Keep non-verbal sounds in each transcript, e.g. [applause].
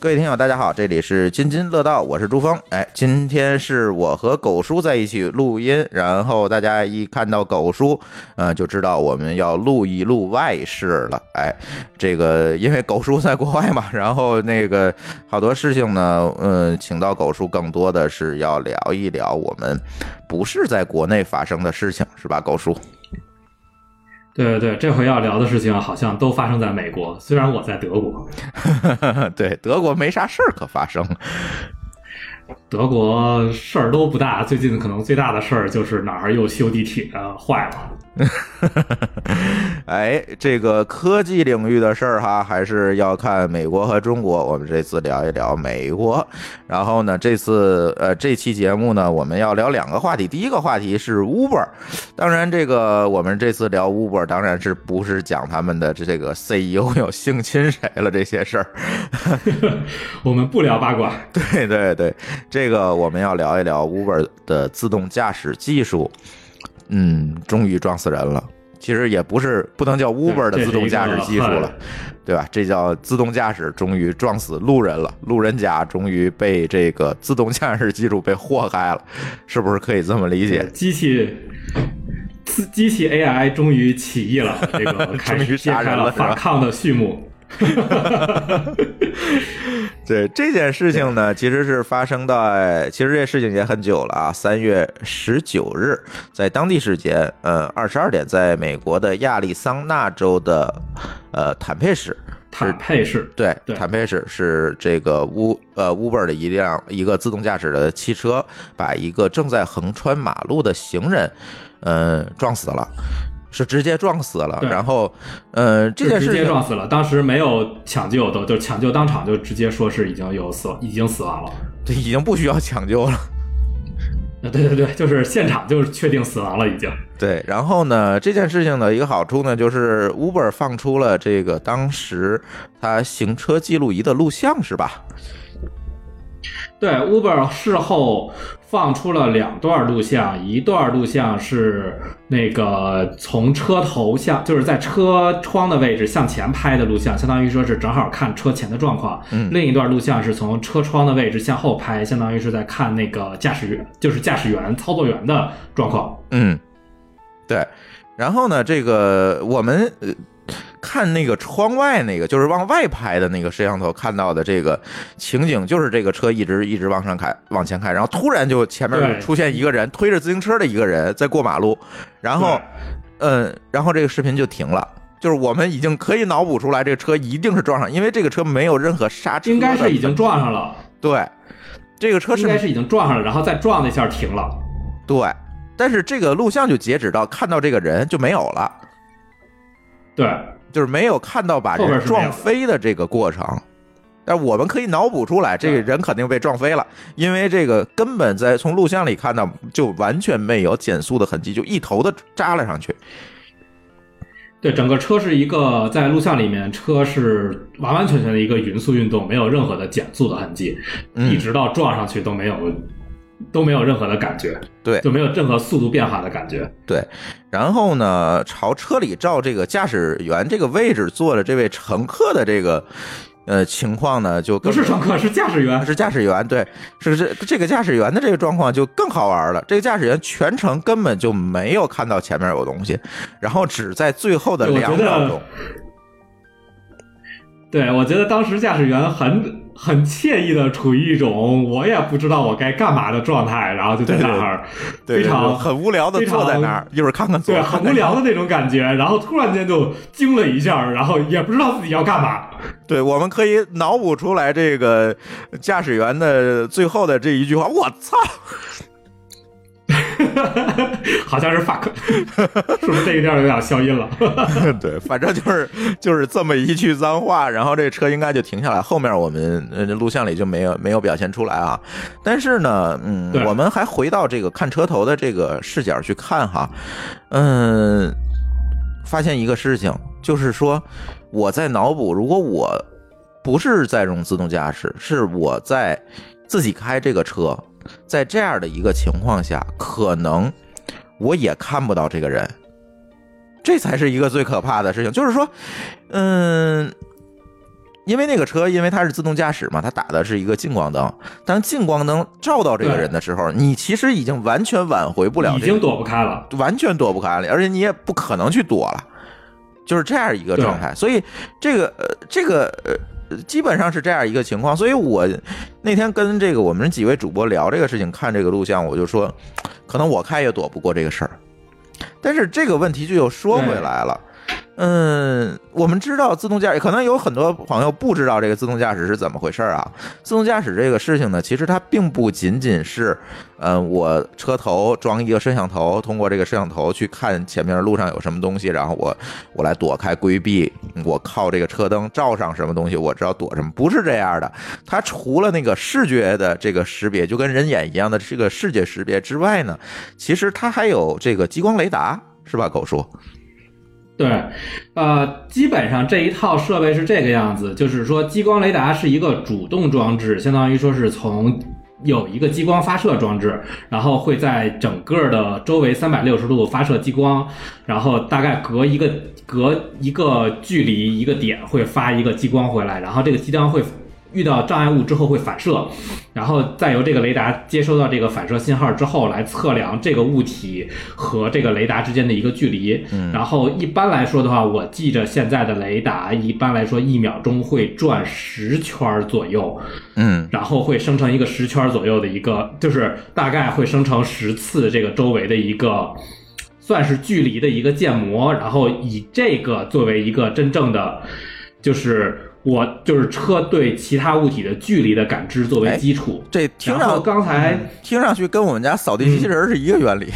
各位听友，大家好，这里是津津乐道，我是朱峰。哎，今天是我和狗叔在一起录音，然后大家一看到狗叔，呃，就知道我们要录一录外事了。哎，这个因为狗叔在国外嘛，然后那个好多事情呢，嗯、请到狗叔更多的是要聊一聊我们不是在国内发生的事情，是吧，狗叔？对对对，这回要聊的事情好像都发生在美国，虽然我在德国。[laughs] 对，德国没啥事儿可发生。德国事儿都不大，最近可能最大的事儿就是哪儿又修地铁坏了。[laughs] 哎，这个科技领域的事儿哈，还是要看美国和中国。我们这次聊一聊美国，然后呢，这次呃这期节目呢，我们要聊两个话题。第一个话题是 Uber，当然这个我们这次聊 Uber，当然是不是讲他们的这个 CEO 有性侵谁了这些事儿。[laughs] 我们不聊八卦。[laughs] 对对对，这个我们要聊一聊 Uber 的自动驾驶技术。嗯，终于撞死人了。其实也不是不能叫 Uber 的自动驾驶技术了，对吧？这叫自动驾驶终于撞死路人了，路人甲终于被这个自动驾驶技术被祸害了，是不是可以这么理解？机器。机器 AI 终于起义了，[laughs] 这个开始揭开了反抗的序幕。[laughs] 对这件事情呢，其实是发生在，其实这事情也很久了啊。三月十九日，在当地时间，呃，二十二点，在美国的亚利桑那州的呃坦佩市，坦佩市，对，对坦佩市是这个乌呃 Uber 的一辆一个自动驾驶的汽车，把一个正在横穿马路的行人，呃，撞死了。是直接撞死了，然后，呃，这件事直接撞死了。当时没有抢救都，就抢救当场就直接说是已经有死，已经死亡了。对，已经不需要抢救了。[laughs] 啊，对对对，就是现场就是确定死亡了，已经。对，然后呢，这件事情的一个好处呢，就是 Uber 放出了这个当时他行车记录仪的录像，是吧？对，Uber 事后放出了两段录像，一段录像是那个从车头向，就是在车窗的位置向前拍的录像，相当于说是正好看车前的状况。嗯，另一段录像是从车窗的位置向后拍，相当于是在看那个驾驶员，就是驾驶员、操作员的状况。嗯，对。然后呢，这个我们呃。看那个窗外那个，就是往外拍的那个摄像头看到的这个情景，就是这个车一直一直往上开，往前开，然后突然就前面出现一个人推着自行车的一个人在过马路，然后，嗯，然后这个视频就停了。就是我们已经可以脑补出来，这个车一定是撞上，因为这个车没有任何刹车，应该是已经撞上了。对，这个车应该是已经撞上了，然后再撞了一下停了。对，但是这个录像就截止到看到这个人就没有了。对。就是没有看到把人撞飞的这个过程，但我们可以脑补出来，这个人肯定被撞飞了，因为这个根本在从录像里看到就完全没有减速的痕迹，就一头的扎了上去。对，整个车是一个在录像里面，车是完完全全的一个匀速运动，没有任何的减速的痕迹，嗯、一直到撞上去都没有。都没有任何的感觉，对，就没有任何速度变化的感觉，对。然后呢，朝车里照这个驾驶员这个位置坐的这位乘客的这个呃情况呢，就不是乘客，是驾驶员，是驾驶员，对，是这这个驾驶员的这个状况就更好玩了。这个驾驶员全程根本就没有看到前面有东西，然后只在最后的两秒钟。对，我觉得当时驾驶员很很惬意的处于一种我也不知道我该干嘛的状态，然后就在那儿对非常很无聊的坐在那儿，一会儿看看，对，很无聊的那种感觉，然后突然间就惊了一下，然后也不知道自己要干嘛。对，我们可以脑补出来这个驾驶员的最后的这一句话：“我操！” [laughs] 好像是 fuck，[laughs] 是不是这一段有点消音了？[laughs] 对，反正就是就是这么一句脏话，然后这车应该就停下来。后面我们呃录像里就没有没有表现出来啊。但是呢，嗯，我们还回到这个看车头的这个视角去看哈，嗯，发现一个事情，就是说我在脑补，如果我不是在用自动驾驶，是我在自己开这个车。在这样的一个情况下，可能我也看不到这个人，这才是一个最可怕的事情。就是说，嗯，因为那个车，因为它是自动驾驶嘛，它打的是一个近光灯。当近光灯照到这个人的时候，你其实已经完全挽回不了，已经躲不开了，完全躲不开了，而且你也不可能去躲了，就是这样一个状态。所以，这个呃，这个呃。基本上是这样一个情况，所以我那天跟这个我们几位主播聊这个事情，看这个录像，我就说，可能我开也躲不过这个事儿，但是这个问题就又说回来了。嗯，我们知道自动驾驶，可能有很多朋友不知道这个自动驾驶是怎么回事啊。自动驾驶这个事情呢，其实它并不仅仅是，嗯，我车头装一个摄像头，通过这个摄像头去看前面路上有什么东西，然后我我来躲开规避，我靠这个车灯照上什么东西，我知道躲什么，不是这样的。它除了那个视觉的这个识别，就跟人眼一样的这个视觉识别之外呢，其实它还有这个激光雷达，是吧，狗叔？对，呃，基本上这一套设备是这个样子，就是说激光雷达是一个主动装置，相当于说是从有一个激光发射装置，然后会在整个的周围三百六十度发射激光，然后大概隔一个隔一个距离一个点会发一个激光回来，然后这个激光会。遇到障碍物之后会反射，然后再由这个雷达接收到这个反射信号之后，来测量这个物体和这个雷达之间的一个距离。嗯，然后一般来说的话，我记着现在的雷达一般来说一秒钟会转十圈左右。嗯，然后会生成一个十圈左右的一个，就是大概会生成十次这个周围的一个算是距离的一个建模，然后以这个作为一个真正的就是。我就是车对其他物体的距离的感知作为基础，这听上刚才听上去跟我们家扫地机器人是一个原理。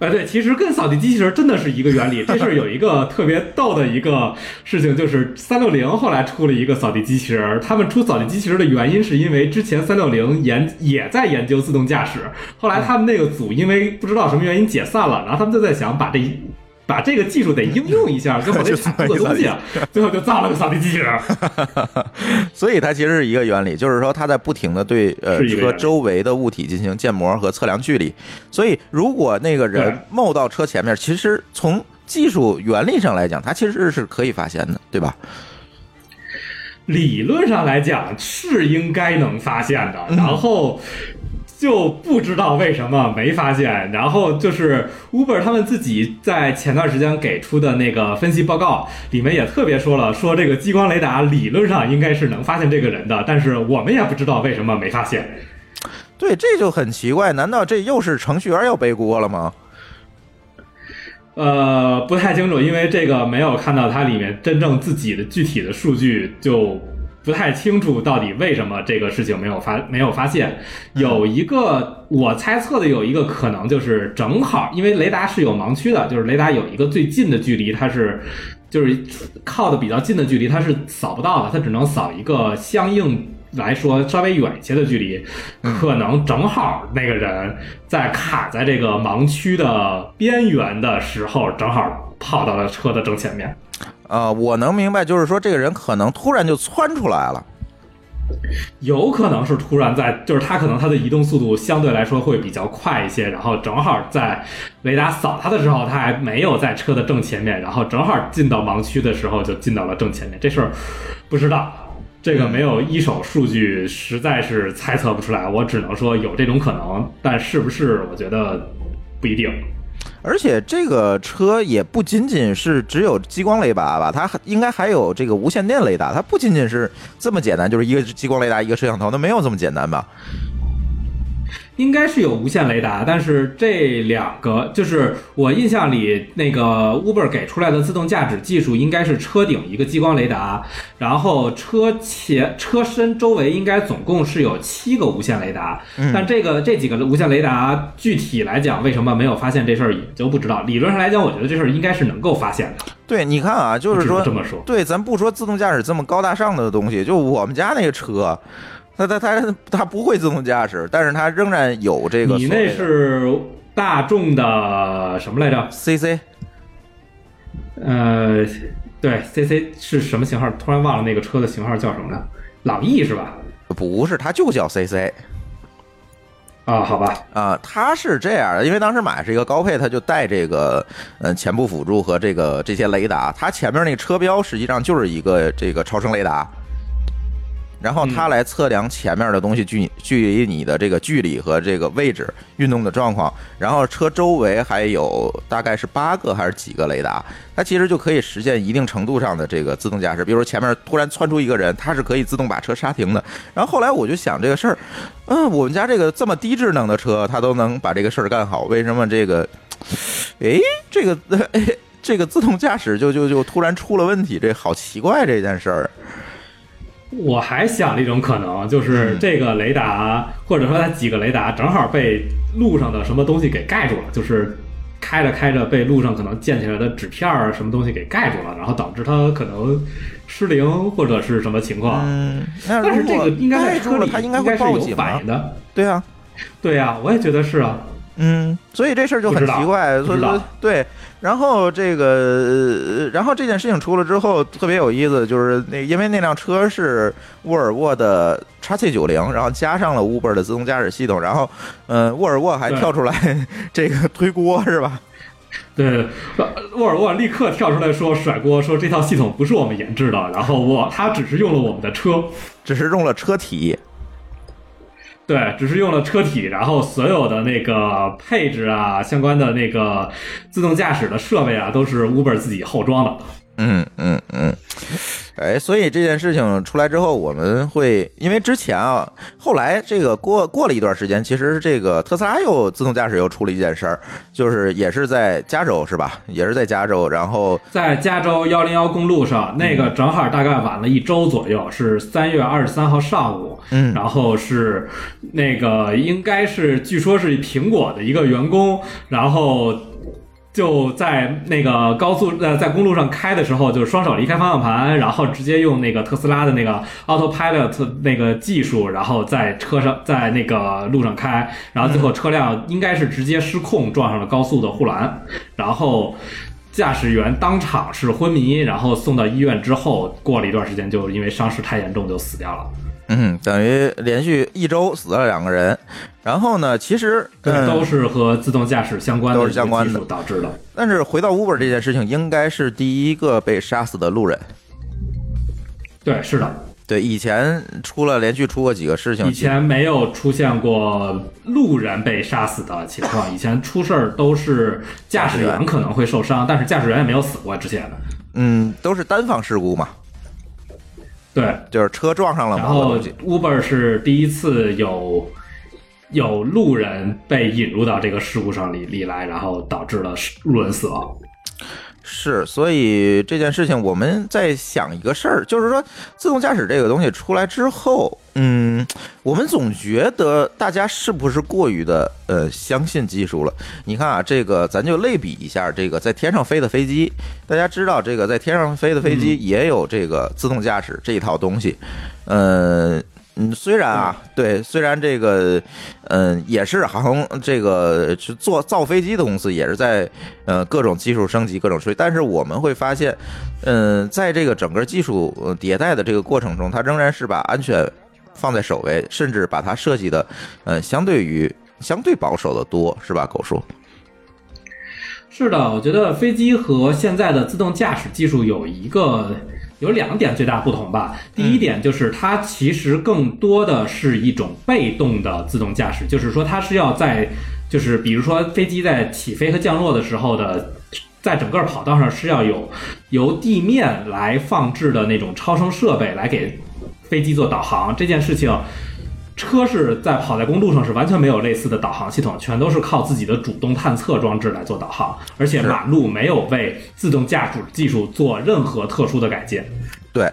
哎，对，其实跟扫地机器人真的是一个原理。这是有一个特别逗的一个事情，就是三六零后来出了一个扫地机器人。他们出扫地机器人的原因是因为之前三六零研也在研究自动驾驶，后来他们那个组因为不知道什么原因解散了，然后他们就在想把这。把这个技术得应用一下，最后 [laughs] 得产出个东西，最后就造了个扫地机器人。[laughs] 所以它其实是一个原理，就是说它在不停的对呃车周围的物体进行建模和测量距离。所以如果那个人冒到车前面，其实从技术原理上来讲，它其实是可以发现的，对吧？理论上来讲是应该能发现的，然后。就不知道为什么没发现，然后就是 Uber 他们自己在前段时间给出的那个分析报告里面也特别说了，说这个激光雷达理论上应该是能发现这个人的，但是我们也不知道为什么没发现。对，这就很奇怪，难道这又是程序员要背锅了吗？呃，不太清楚，因为这个没有看到它里面真正自己的具体的数据就。不太清楚到底为什么这个事情没有发没有发现，有一个我猜测的有一个可能就是正好因为雷达是有盲区的，就是雷达有一个最近的距离它是就是靠的比较近的距离它是扫不到的，它只能扫一个相应来说稍微远一些的距离，可能正好那个人在卡在这个盲区的边缘的时候，正好跑到了车的正前面。啊，我能明白，就是说这个人可能突然就窜出来了，有可能是突然在，就是他可能他的移动速度相对来说会比较快一些，然后正好在雷达扫他的时候，他还没有在车的正前面，然后正好进到盲区的时候就进到了正前面。这事儿不知道，这个没有一手数据，实在是猜测不出来。我只能说有这种可能，但是不是，我觉得不一定。而且这个车也不仅仅是只有激光雷达吧，它还应该还有这个无线电雷达，它不仅仅是这么简单，就是一个激光雷达一个摄像头，那没有这么简单吧？应该是有无线雷达，但是这两个就是我印象里那个 Uber 给出来的自动驾驶技术，应该是车顶一个激光雷达，然后车前车身周围应该总共是有七个无线雷达，但这个这几个无线雷达具体来讲，为什么没有发现这事儿也就不知道。理论上来讲，我觉得这事儿应该是能够发现的。对，你看啊，就是说这么说对，咱不说自动驾驶这么高大上的东西，就我们家那个车，它它它它不会自动驾驶，但是它仍然有这个你那是大众的什么来着？CC 呃，对，CC 是什么型号？突然忘了那个车的型号叫什么了？朗逸是吧？不是，它就叫 CC 啊，好吧，啊，它是这样的，因为当时买是一个高配，它就带这个嗯前部辅助和这个这些雷达，它前面那个车标实际上就是一个这个超声雷达。然后它来测量前面的东西距距离你的这个距离和这个位置运动的状况，然后车周围还有大概是八个还是几个雷达，它其实就可以实现一定程度上的这个自动驾驶。比如说前面突然窜出一个人，它是可以自动把车刹停的。然后后来我就想这个事儿，嗯，我们家这个这么低智能的车，它都能把这个事儿干好，为什么这个，诶，这个诶 [laughs] 这个自动驾驶就就就突然出了问题？这好奇怪这件事儿。我还想了一种可能，就是这个雷达，或者说它几个雷达正好被路上的什么东西给盖住了，就是开着开着被路上可能溅起来的纸片儿什么东西给盖住了，然后导致它可能失灵或者是什么情况。嗯，但是这个应该在车里它应该会报警该是有反啊应。的。对啊，对啊、我也觉得是啊。嗯，所以这事儿就很奇怪，所以说对。然后这个，呃然后这件事情出了之后，特别有意思，就是那因为那辆车是沃尔沃的 x C 九零，然后加上了 Uber 的自动驾驶系统，然后，嗯、沃尔沃还跳出来这个推锅是吧？对，呃沃尔沃立刻跳出来说甩锅，说这套系统不是我们研制的，然后我他只是用了我们的车，只是用了车体，对，只是用了车体，然后所有的那个配置啊，相关的那个自动驾驶的设备啊，都是 Uber 自己后装的。嗯嗯嗯，哎，所以这件事情出来之后，我们会因为之前啊，后来这个过过了一段时间，其实这个特斯拉又自动驾驶又出了一件事儿，就是也是在加州是吧？也是在加州，然后在加州幺零幺公路上，那个正好大概晚了一周左右，是三月二十三号上午，嗯然后是那个应该是据说是苹果的一个员工，然后。就在那个高速呃，在公路上开的时候，就是双手离开方向盘，然后直接用那个特斯拉的那个 Autopilot 那个技术，然后在车上在那个路上开，然后最后车辆应该是直接失控撞上了高速的护栏，然后驾驶员当场是昏迷，然后送到医院之后，过了一段时间就因为伤势太严重就死掉了。嗯，等于连续一周死了两个人。然后呢，其实都是和自动驾驶相关的都是相关的导致的。但是回到 Uber 这件事情，应该是第一个被杀死的路人。对，是的，对，以前出了连续出过几个事情，以前没有出现过路人被杀死的情况，以前出事儿都是驾驶员可能会受伤，但是驾驶员也没有死过之前的。嗯，都是单方事故嘛，对，就是车撞上了然后。Uber 是第一次有有路人被引入到这个事故上里里来，然后导致了路人死亡。是，所以这件事情我们在想一个事儿，就是说自动驾驶这个东西出来之后，嗯，我们总觉得大家是不是过于的呃相信技术了？你看啊，这个咱就类比一下，这个在天上飞的飞机，大家知道这个在天上飞的飞机也有这个自动驾驶这一套东西，呃。嗯，虽然啊，对，虽然这个，嗯，也是航这个是做造飞机的公司，也是在呃各种技术升级、各种吹，但是我们会发现，嗯，在这个整个技术呃迭代的这个过程中，它仍然是把安全放在首位，甚至把它设计的，呃，相对于相对保守的多，是吧，狗叔？是的，我觉得飞机和现在的自动驾驶技术有一个有两点最大不同吧。第一点就是它其实更多的是一种被动的自动驾驶，就是说它是要在就是比如说飞机在起飞和降落的时候的，在整个跑道上是要有由地面来放置的那种超声设备来给飞机做导航这件事情。车是在跑在公路上是完全没有类似的导航系统，全都是靠自己的主动探测装置来做导航，而且马路没有为自动驾驶技术做任何特殊的改进。对，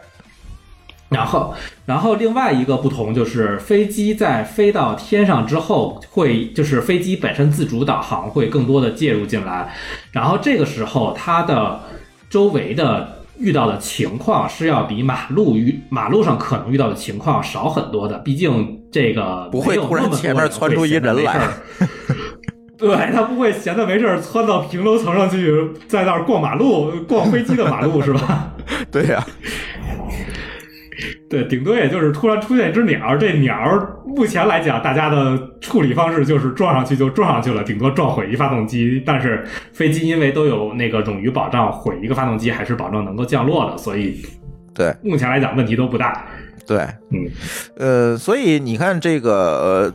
然后，然后另外一个不同就是，飞机在飞到天上之后，会就是飞机本身自主导航会更多的介入进来，然后这个时候它的周围的遇到的情况是要比马路遇马路上可能遇到的情况少很多的，毕竟这个不会突然前面窜出一人来。对他不会闲的没事儿窜到平楼层上去，在那儿逛马路、逛飞机的马路是吧？[laughs] 对呀、[laughs] 对，顶多也就是突然出现一只鸟儿，这鸟儿目前来讲，大家的处理方式就是撞上去就撞上去了，顶多撞毁一发动机。但是飞机因为都有那个冗余保障，毁一个发动机还是保证能够降落的，所以对目前来讲问题都不大。对，嗯，呃，所以你看这个，呃，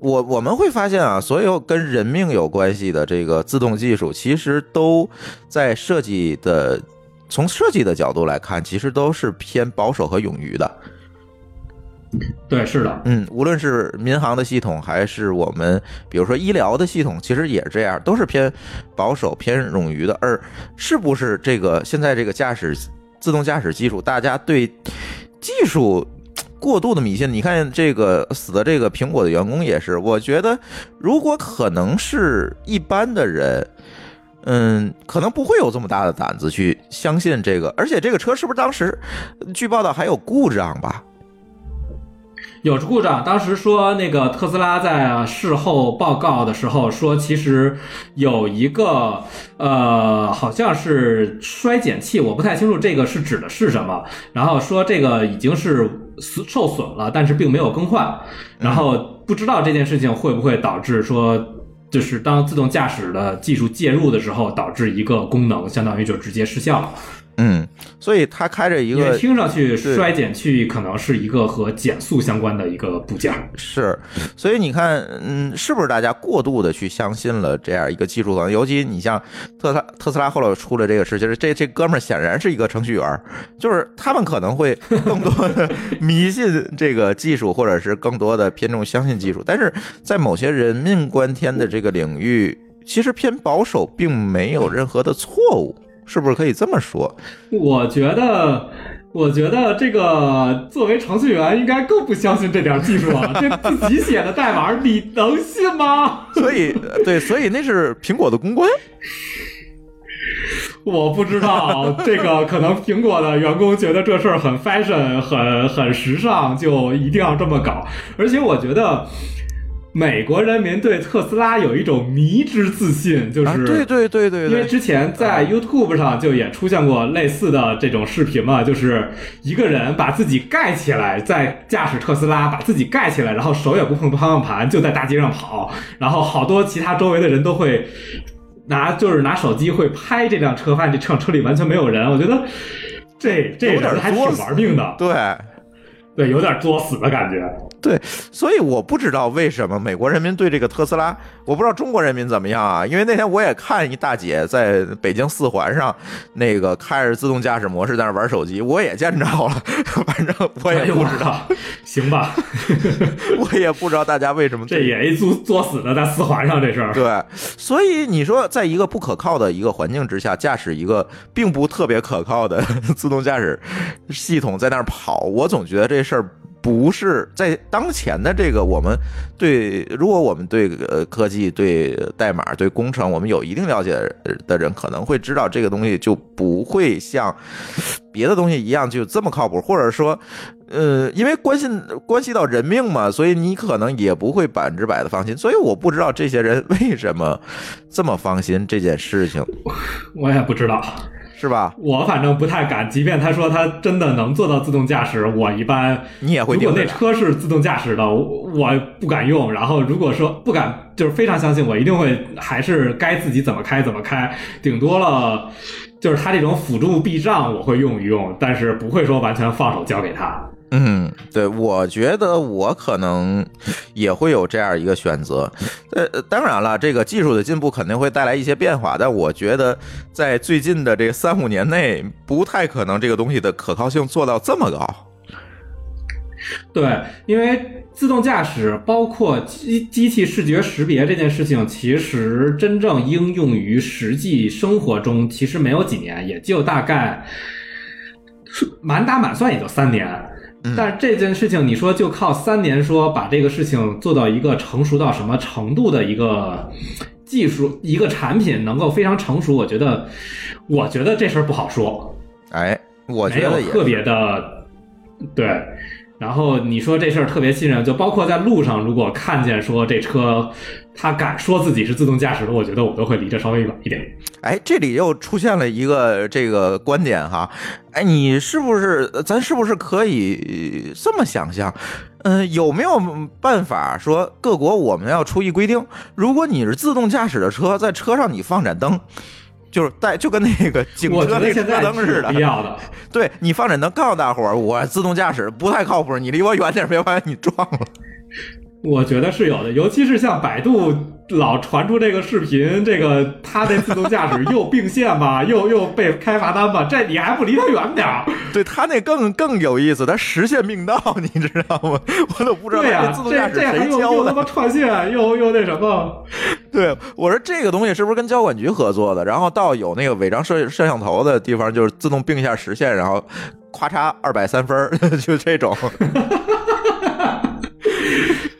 我我们会发现啊，所有跟人命有关系的这个自动技术，其实都在设计的从设计的角度来看，其实都是偏保守和冗余的。对，是的，嗯，无论是民航的系统，还是我们比如说医疗的系统，其实也是这样，都是偏保守、偏冗余的。而是不是这个现在这个驾驶自动驾驶技术，大家对技术过度的迷信？你看这个死的这个苹果的员工也是，我觉得如果可能是一般的人。嗯，可能不会有这么大的胆子去相信这个，而且这个车是不是当时据报道还有故障吧？有故障。当时说那个特斯拉在事后报告的时候说，其实有一个呃，好像是衰减器，我不太清楚这个是指的是什么。然后说这个已经是受损了，但是并没有更换。然后不知道这件事情会不会导致说。就是当自动驾驶的技术介入的时候，导致一个功能相当于就直接失效了。嗯，所以它开着一个听上去对。衰减器可能是一个和减速相关的一个部件。是，所以你看，嗯，是不是大家过度的去相信了这样一个技术可能？尤其你像特斯拉，特斯拉后来出了这个事，就是这这哥们儿显然是一个程序员，就是他们可能会更多的迷信这个技术，或者是更多的偏重相信技术，但是在某些人命关天的这个领域，其实偏保守，并没有任何的错误，是不是可以这么说？我觉得，我觉得这个作为程序员应该更不相信这点技术啊！这自己写的代码，你能信吗？[laughs] 所以，对，所以那是苹果的公关。[laughs] 我不知道，这个可能苹果的员工觉得这事儿很 fashion，很很时尚，就一定要这么搞。而且我觉得。美国人民对特斯拉有一种迷之自信，就是、啊，对对对对对，因为之前在 YouTube 上就也出现过类似的这种视频嘛，就是一个人把自己盖起来，在驾驶特斯拉，把自己盖起来，然后手也不碰方向盘，就在大街上跑，然后好多其他周围的人都会拿就是拿手机会拍这辆车，发现这辆车里完全没有人，我觉得这这人还挺玩命的，对。对，有点作死的感觉。[laughs] 对，所以我不知道为什么美国人民对这个特斯拉，我不知道中国人民怎么样啊？因为那天我也看一大姐在北京四环上，那个开着自动驾驶模式在那玩手机，我也见着了，反正我也不知道，道，[laughs] 行吧，[laughs] 我也不知道大家为什么这也一作作死的在四环上这事儿。对，所以你说，在一个不可靠的一个环境之下，驾驶一个并不特别可靠的自动驾驶系统在那儿跑，我总觉得这事儿不是在当前的这个我们对，如果我们对呃科技、对代码、对工程，我们有一定了解的人，可能会知道这个东西就不会像别的东西一样就这么靠谱，或者说。呃，因为关系关系到人命嘛，所以你可能也不会百分之百的放心。所以我不知道这些人 [laughs] 为什么这么放心这件事情，我也不知道。是吧？我反正不太敢，即便他说他真的能做到自动驾驶，我一般你也会如果那车是自动驾驶的，我我不敢用。然后如果说不敢，就是非常相信，我一定会还是该自己怎么开怎么开，顶多了就是他这种辅助避障我会用一用，但是不会说完全放手交给他。嗯，对，我觉得我可能也会有这样一个选择。呃，当然了，这个技术的进步肯定会带来一些变化，但我觉得在最近的这三五年内，不太可能这个东西的可靠性做到这么高。对，因为自动驾驶包括机机器视觉识别这件事情，其实真正应用于实际生活中，其实没有几年，也就大概满打满算也就三年。但是这件事情，你说就靠三年说把这个事情做到一个成熟到什么程度的一个技术，一个产品能够非常成熟，我觉得，我觉得这事儿不好说。哎，我没觉得特别的对。然后你说这事儿特别信任，就包括在路上，如果看见说这车，他敢说自己是自动驾驶的，我觉得我都会离这稍微远一点。哎，这里又出现了一个这个观点哈，哎，你是不是咱是不是可以呃这么想象？嗯、有没有办法说各国我们要出一规定，如果你是自动驾驶的车，在车上你放盏灯，就是带就跟那个警车 [laughs] 那车灯似的是有必，要的。对你放盏灯告诉大伙儿，我自动驾驶不太靠谱，你离我远点，别把你撞了。我觉得是有的，尤其是像百度老传出这个视频，这个他这自动驾驶又并线吧，[laughs] 又又被开罚单吧，这你还不离他远点儿？对他那更更有意思，他实现命道，你知道吗？[laughs] 我都不知道对呀、他这自动驾驶这这还谁教的又又他。妈串线，[laughs] 又又那什么？对，我说这个东西是不是跟交管局合作的？然后到有那个违章摄摄像头的地方，就是自动并一下实线，然后咔嚓二百三分儿，就这种。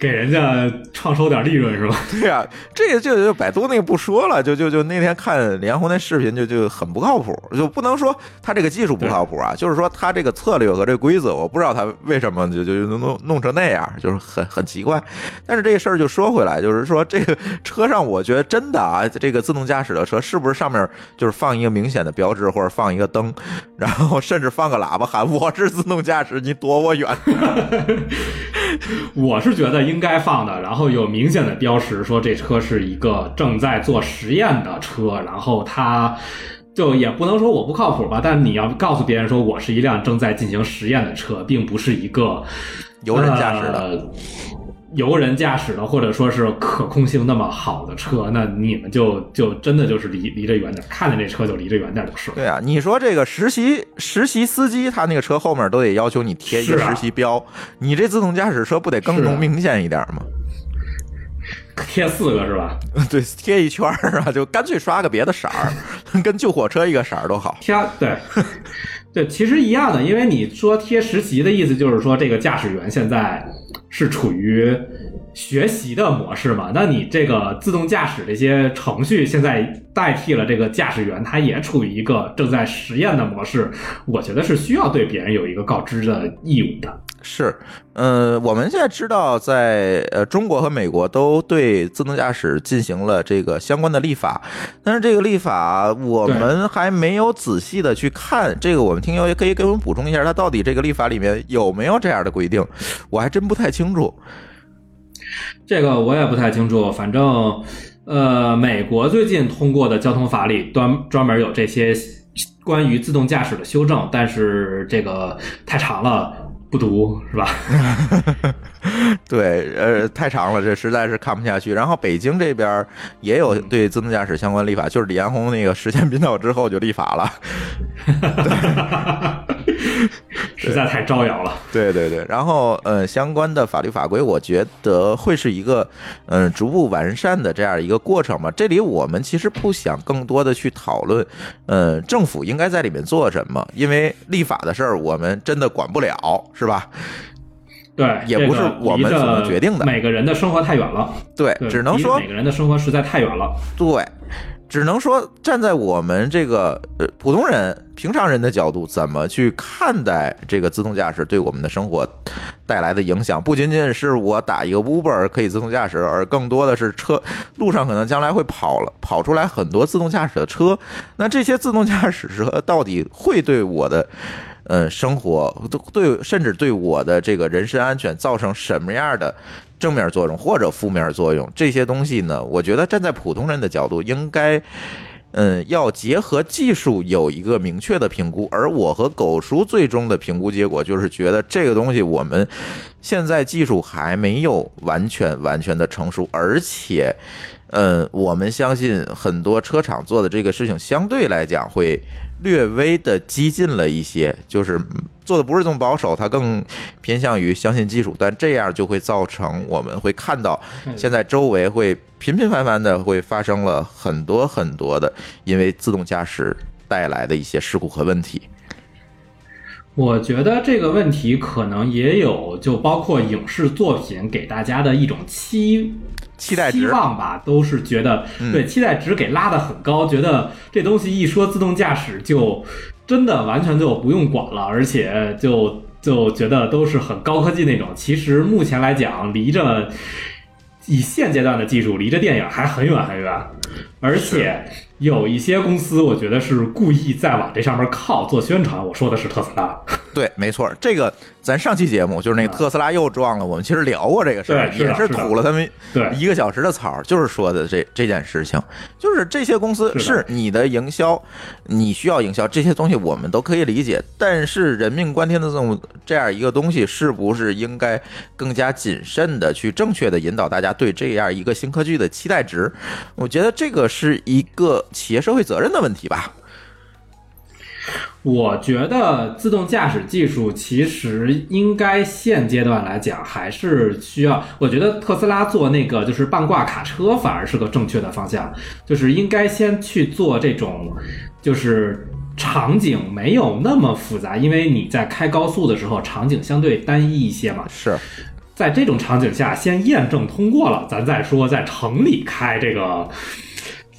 给人家创收点利润是吧？[laughs] 对呀、这个就就百度那个不说了，就就就那天看李彦宏那视频就就很不靠谱，就不能说他这个技术不靠谱啊，就是说他这个策略和这个规则，我不知道他为什么就就就弄弄成那样，就是很很奇怪。但是这个事儿就说回来，就是说这个车上，我觉得真的啊，这个自动驾驶的车是不是上面就是放一个明显的标志，或者放一个灯，然后甚至放个喇叭喊我是自动驾驶，你躲我远。[laughs] [laughs] 我是觉得应该放的，然后有明显的标识说这车是一个正在做实验的车，然后它就也不能说我不靠谱吧，但你要告诉别人说我是一辆正在进行实验的车，并不是一个无人驾驶的。呃游人驾驶的，或者说是可控性那么好的车，那你们就就真的就是离离着远点，看见这车就离着远点就是了。对啊，你说这个实习实习司机，他那个车后面都得要求你贴一个实习标，你这自动驾驶车不得更更明显一点吗？贴四个是吧？[laughs] 对，贴一圈儿啊，就干脆刷个别的色儿，[laughs] 跟救火车一个色儿都好。贴对 [laughs] 对，其实一样的，因为你说贴实习的意思就是说，这个驾驶员现在是处于学习的模式嘛？那你这个自动驾驶这些程序现在代替了这个驾驶员，他也处于一个正在实验的模式，我觉得是需要对别人有一个告知的义务的。是，呃，我们现在知道在，呃中国和美国都对自动驾驶进行了这个相关的立法，但是这个立法我们还没有仔细的去看。这个我们听友也可以给我们补充一下，它到底这个立法里面有没有这样的规定，我还真不太清楚。这个我也不太清楚，反正呃，美国最近通过的交通法里专专门有这些关于自动驾驶的修正，但是这个太长了，不读是吧？[laughs] [laughs] 对，呃，太长了，这实在是看不下去。然后北京这边也有对自动驾驶相关立法，就是李彦宏那个实现编导之后就立法了。[laughs] 实在太招摇了。对对对，然后呃，相关的法律法规，我觉得会是一个嗯、呃逐步完善的这样一个过程吧。这里我们其实不想更多的去讨论，呃，政府应该在里面做什么，因为立法的事儿我们真的管不了，是吧？对，也不是我们所能决定的每个人的生活太远了，对，只能说每个人的生活实在太远了。对，只能说站在我们这个呃普通人、平常人的角度，怎么去看待这个自动驾驶对我们的生活带来的影响？不仅仅是我打一个 Uber 可以自动驾驶，而更多的是车路上可能将来会跑了跑出来很多自动驾驶的车。那这些自动驾驶车到底会对我的嗯生活，对甚至对我的这个人身安全造成什么样的正面作用或者负面作用？这些东西呢，我觉得站在普通人的角度，应该嗯，要结合技术有一个明确的评估。而我和狗叔最终的评估结果就是觉得这个东西我们现在技术还没有完全完全的成熟，而且。嗯，我们相信很多车厂做的这个事情相对来讲会略微的激进了一些，就是做的不是这么保守，它更偏向于相信技术，但这样就会造成我们会看到现在周围会频频繁繁的会发生了很多很多的因为自动驾驶带来的一些事故和问题。我觉得这个问题可能也有，就包括影视作品给大家的一种期期待值期望吧，都是觉得嗯对期待值给拉得很高，觉得这东西一说自动驾驶就真的完全就不用管了，而且就就觉得都是很高科技那种。其实目前来讲，离着以现阶段的技术，离着电影还很远很远，而且有一些公司，我觉得是故意在往这上面靠做宣传。我说的是特斯拉。对，没错，这个咱上期节目就是那个特斯拉又撞了，我们其实聊过这个事儿，也是吐了他们一个小时的槽，就是说的这这件事情，就是这些公司是你的营销，你需要营销这些东西，我们都可以理解，但是人命关天的这种这样一个东西，是不是应该更加谨慎的去正确的引导大家对这样一个新科技的期待值？我觉得这个是一个企业社会责任的问题吧。我觉得自动驾驶技术其实应该现阶段来讲还是需要，我觉得特斯拉做那个就是半挂卡车反而是个正确的方向，就是应该先去做这种就是。场景没有那么复杂，因为你在开高速的时候，场景相对单一一些嘛。是，在这种场景下，先验证通过了，咱再说在城里开这个，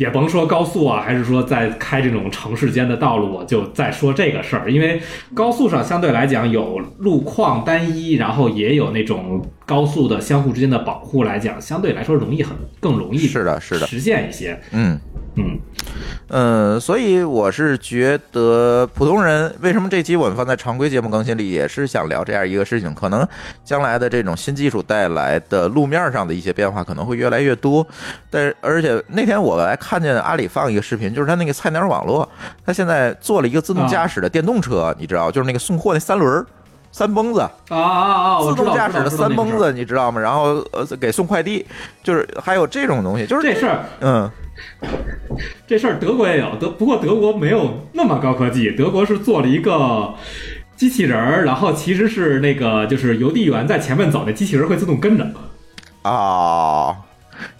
也甭说高速啊，还是说在开这种城市间的道路，我就再说这个事儿。因为高速上相对来讲有路况单一，然后也有那种高速的相互之间的保护来讲，相对来说容易很更容易是的是的实现一些。嗯。嗯，嗯，所以我是觉得普通人为什么这期我们放在常规节目更新里，也是想聊这样一个事情。可能将来的这种新技术带来的路面上的一些变化可能会越来越多。但是而且那天我还看见阿里放一个视频，就是他那个菜鸟网络，他现在做了一个自动驾驶的电动车，你知道，就是那个送货那三轮儿。三蹦子，啊啊啊！自动驾驶的三蹦子，你知道吗？然后呃，给送快递，就是还有这种东西，就是这事儿，嗯，[laughs] 这事儿德国也有，德不过德国没有那么高科技，德国是做了一个机器人儿，然后其实是那个就是邮递员在前面走，那机器人会自动跟着，啊，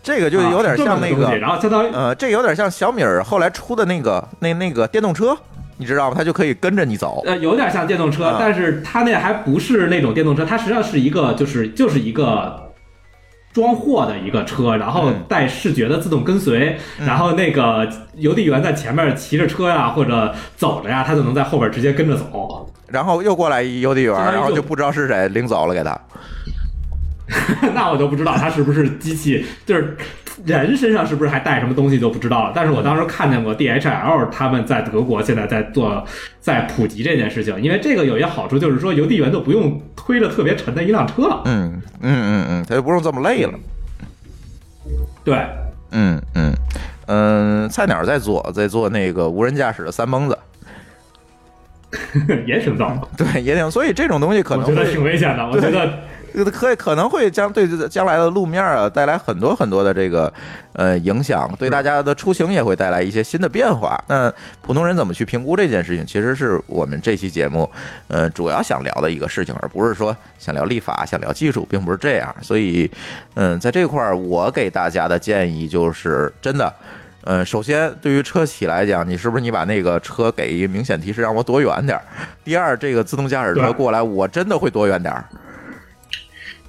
这个就有点像那个然后相当于呃，这有点像小米儿后来出的那个那那个电动车，你知道吗？它就可以跟着你走。呃有点像电动车，啊但是它那还不是那种电动车，它实际上是一个就是就是一个。装货的一个车，然后嗯带视觉的自动跟随，然后那个邮递员在前面骑着车呀，或者走着呀，他就能在后边直接跟着走。然后又过来一邮递员，然后就不知道是谁领走了给他。[laughs] 那我就不知道他是不是机器，就是人身上是不是还带什么东西就不知道了。但是我当时看见过 DHL 他们在德国现在在做在普及这件事情，因为这个有一个好处就是说邮递员就不用推着特别沉的一辆车了。嗯嗯嗯嗯，他就不用这么累了。对，嗯嗯嗯，菜鸟在做在做那个无人驾驶的三蹦子，也挺逗，对，也挺。所以这种东西可能我觉得挺危险的。我觉得可可能会将对将来的路面啊带来很多很多的这个呃影响，对大家的出行也会带来一些新的变化。那普通人怎么去评估这件事情，其实是我们这期节目呃主要想聊的一个事情，而不是说想聊立法、想聊技术，并不是这样。所以，嗯，在这块儿我给大家的建议就是真的。嗯，首先对于车企来讲，你是不是你把那个车给一个明显提示，让我躲远点儿？第二，这个自动驾驶车过来，我真的会躲远点儿。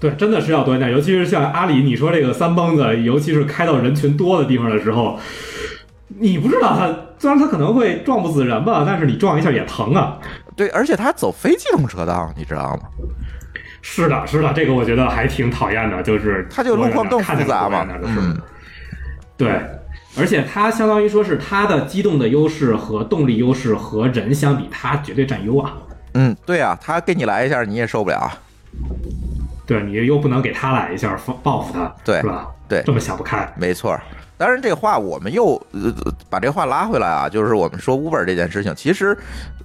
对，真的是要多一点，尤其是像阿里你说这个三蹦子，尤其是开到人群多的地方的时候，你不知道它虽然它可能会撞不死人吧，但是你撞一下也疼啊。对，而且他走非机动车道，你知道吗？是的，是的，这个我觉得还挺讨厌的，就是它就路况更复杂嘛看见过的是嗯对，而且它相当于说是它的机动的优势和动力优势和人相比，它绝对占优啊。嗯，对啊，它给你来一下，你也受不了啊。对你又不能给他来一下报报复他，对是吧？对这么想不开。没错。当然，这话我们又呃把这话拉回来啊，就是我们说 Uber 这件事情，其实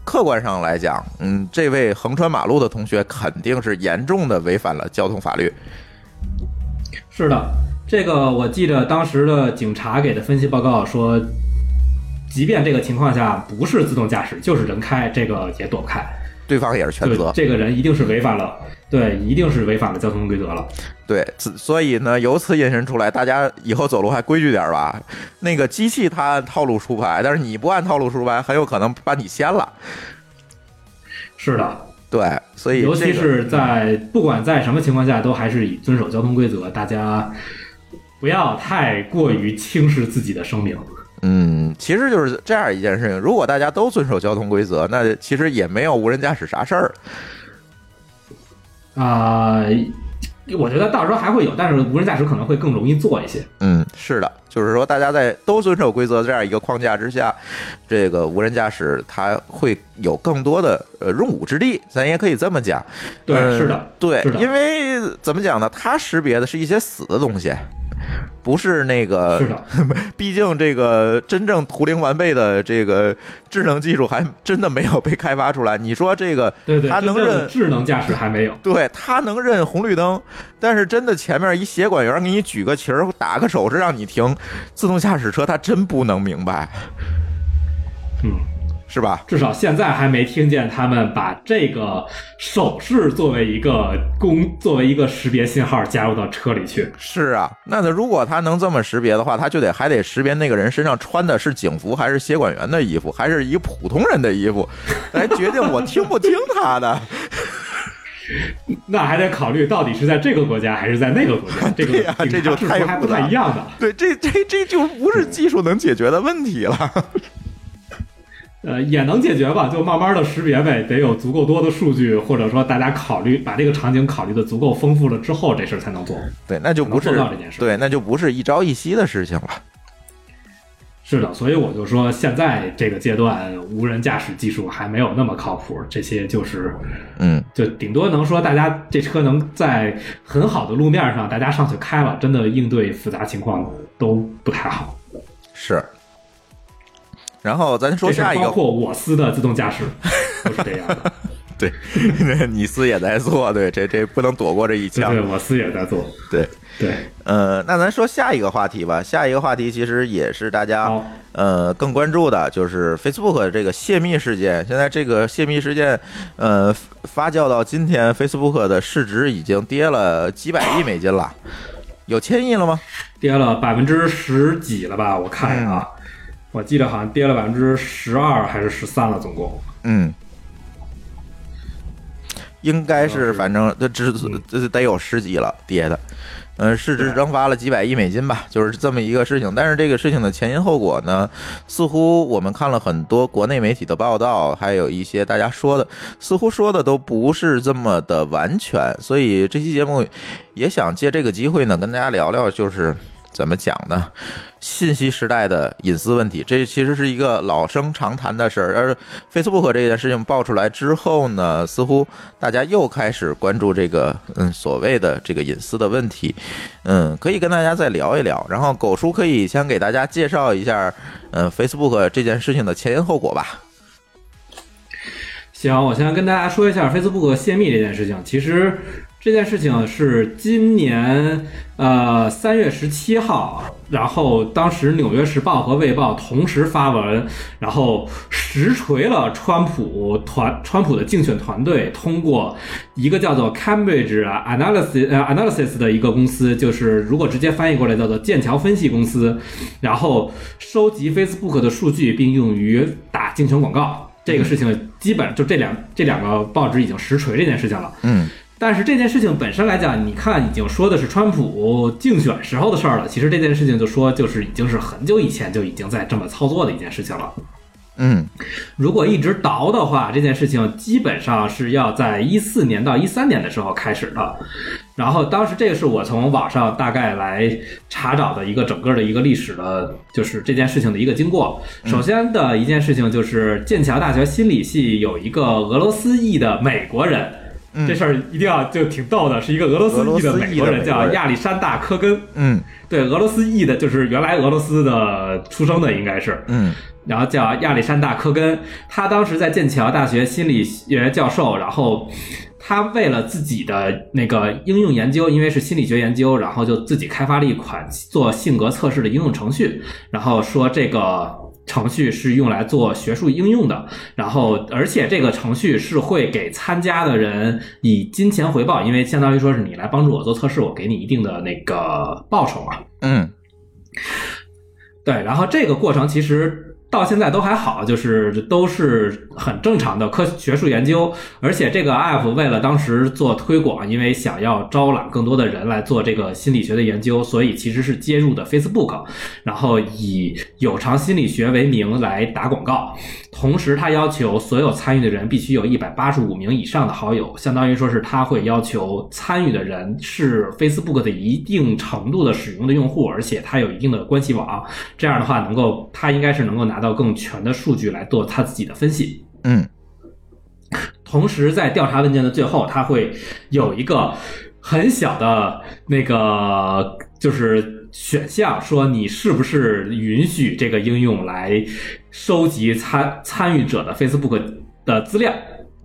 客观上来讲，嗯，这位横穿马路的同学肯定是严重的违反了交通法律。是的，这个我记得当时的警察给的分析报告说，即便这个情况下不是自动驾驶，就是人开，这个也躲不开，对方也是全责。这个人一定是违反了，对，一定是违反了交通规则了。对，所以呢，由此引申出来，大家以后走路还规矩点吧。那个机器它按套路出牌，但是你不按套路出牌，很有可能把你掀了。是的，对，所以尤其是在不管在什么情况下，都还是以遵守交通规则，大家不要太过于轻视自己的生命。嗯，其实就是这样一件事情。如果大家都遵守交通规则，那其实也没有无人驾驶啥事儿。啊、我觉得到时候还会有，但是无人驾驶可能会更容易做一些。嗯，是的，就是说大家在都遵守规则这样一个框架之下，这个无人驾驶它会有更多的呃用武之地，咱也可以这么讲。对，呃是的，对因为怎么讲呢？它识别的是一些死的东西。不是那个，[laughs] 毕竟这个真正图灵完备的这个智能技术还真的没有被开发出来。你说这个，对对，它能认智能驾驶还没有。对，它能认红绿灯，但是真的前面一协管员给你举个旗儿、打个手势让你停，自动驾驶车它真不能明白，嗯，是吧？至少现在还没听见他们把这个手势作为一个工作为一个识别信号加入到车里去。是啊，那他如果他能这么识别的话，他就得还得识别那个人身上穿的是警服还是协管员的衣服，还是一个普通人的衣服，来 [laughs] 决定我听不听他的。那还得考虑到底是在这个国家还是在那个国家，这个 [laughs] 这就警察制服还不太一样的。对，这这这就不是技术能解决的问题了。呃，也能解决吧，就慢慢的识别呗，得有足够多的数据，或者说大家考虑把这个场景考虑的足够丰富了之后，这事儿才能做。对，那就不是到这件事对，那就不是一朝一夕的事情了。是的，所以我就说，现在这个阶段，无人驾驶技术还没有那么靠谱，这些就是，嗯，就顶多能说大家这车能在很好的路面上，大家上去开了，真的应对复杂情况都不太好。是。然后咱说下一个，包括我司的自动驾驶 [laughs] 都是这样的，对，[laughs] 你司也在做，对，这这不能躲过这一枪对对，，我司也在做，对。对，呃，那咱说下一个话题吧。下一个话题其实也是大家呃更关注的，就是 Facebook 这个泄密事件。现在这个泄密事件，呃，发酵到今天，Facebook 的市值已经跌了几百亿美金了，有千亿了吗？跌了百分之十几了吧？我看呀、啊，我记得好像跌了百分之十二还是十三了，总共。嗯，应该是，反正这只这是得有十几了跌的。呃，市值蒸发了几百亿美金吧，就是这么一个事情。但是这个事情的前因后果呢，似乎我们看了很多国内媒体的报道，还有一些大家说的，似乎说的都不是这么的完全。所以这期节目也想借这个机会呢，跟大家聊聊，就是怎么讲呢？信息时代的隐私问题，这其实是一个老生常谈的事儿。而 Facebook 这件事情爆出来之后呢，似乎大家又开始关注这个嗯所谓的这个隐私的问题。嗯，可以跟大家再聊一聊。然后狗叔可以先给大家介绍一下，嗯，Facebook 这件事情的前因后果吧。行，我先跟大家说一下 Facebook 泄密这件事情。其实这件事情是今年呃三月十七号，然后当时《纽约时报》和《卫报》同时发文，然后实锤了川普团川普的竞选团队通过一个叫做 Cambridge Analysis 呃 Analysis 的一个公司，就是如果直接翻译过来叫做剑桥分析公司，然后收集 Facebook 的数据并用于打竞选广告。这个事情基本就这两这两个报纸已经实锤这件事情了。嗯但是这件事情本身来讲，你看已经说的是川普竞选时候的事儿了。其实这件事情就说就是已经是很久以前就已经在这么操作的一件事情了。嗯如果一直倒的话，这件事情基本上是要在一四年到一三年的时候开始的。然后当时这个是我从网上大概来查找的一个整个的一个历史的，就是这件事情的一个经过。首先的一件事情就是剑桥大学心理系有一个俄罗斯裔的美国人，嗯这事儿一定要就挺逗的，是一个俄罗斯裔的美国人，叫亚历山大·科根。嗯对，俄罗斯裔的，就是原来俄罗斯的出生的，应该是。嗯然后叫亚历山大·科根，他当时在剑桥大学心理学教授，然后他为了自己的那个应用研究，因为是心理学研究，然后就自己开发了一款做性格测试的应用程序，然后说这个。程序是用来做学术应用的，然后而且这个程序是会给参加的人以金钱回报，因为相当于说是你来帮助我做测试，我给你一定的那个报酬嘛。嗯对，然后这个过程其实到现在都还好，就是都是很正常的科学术研究，而且这个 app 为了当时做推广，因为想要招揽更多的人来做这个心理学的研究，所以其实是接入的 Facebook，然后以有偿心理学为名来打广告，同时他要求所有参与的人必须有一百八十五名以上的好友，相当于说是他会要求参与的人是 Facebook 的一定程度的使用的用户，而且他有一定的关系网，这样的话能够他应该是能够拿到更全的数据来做他自己的分析。嗯同时，在调查问卷的最后，他会有一个很小的那个就是选项，说你是不是允许这个应用来收集参参与者的 Facebook 的资料。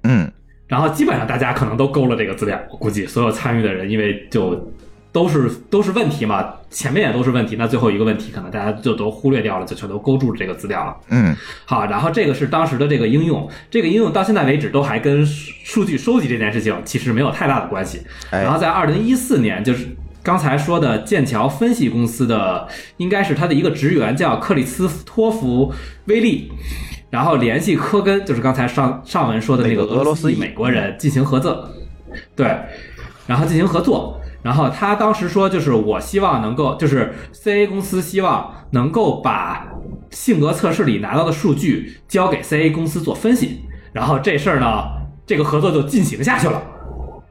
嗯然后基本上大家可能都勾了这个资料，我估计所有参与的人，因为就都是都是问题嘛，前面也都是问题，那最后一个问题可能大家就都忽略掉了，就全都勾住这个资料了。嗯好，然后这个是当时的这个应用，这个应用到现在为止都还跟数数据收集这件事情其实没有太大的关系。哎然后在二零一四年，就是刚才说的剑桥分析公司的，应该是他的一个职员叫克里斯托弗·威利，然后联系科根，就是刚才上上文说的那个俄罗斯美国人进行合作，对，然后进行合作。然后他当时说，就是我希望能够，就是 CA 公司希望能够把性格测试里拿到的数据交给 CA 公司做分析。然后这事儿呢，这个合作就进行下去了。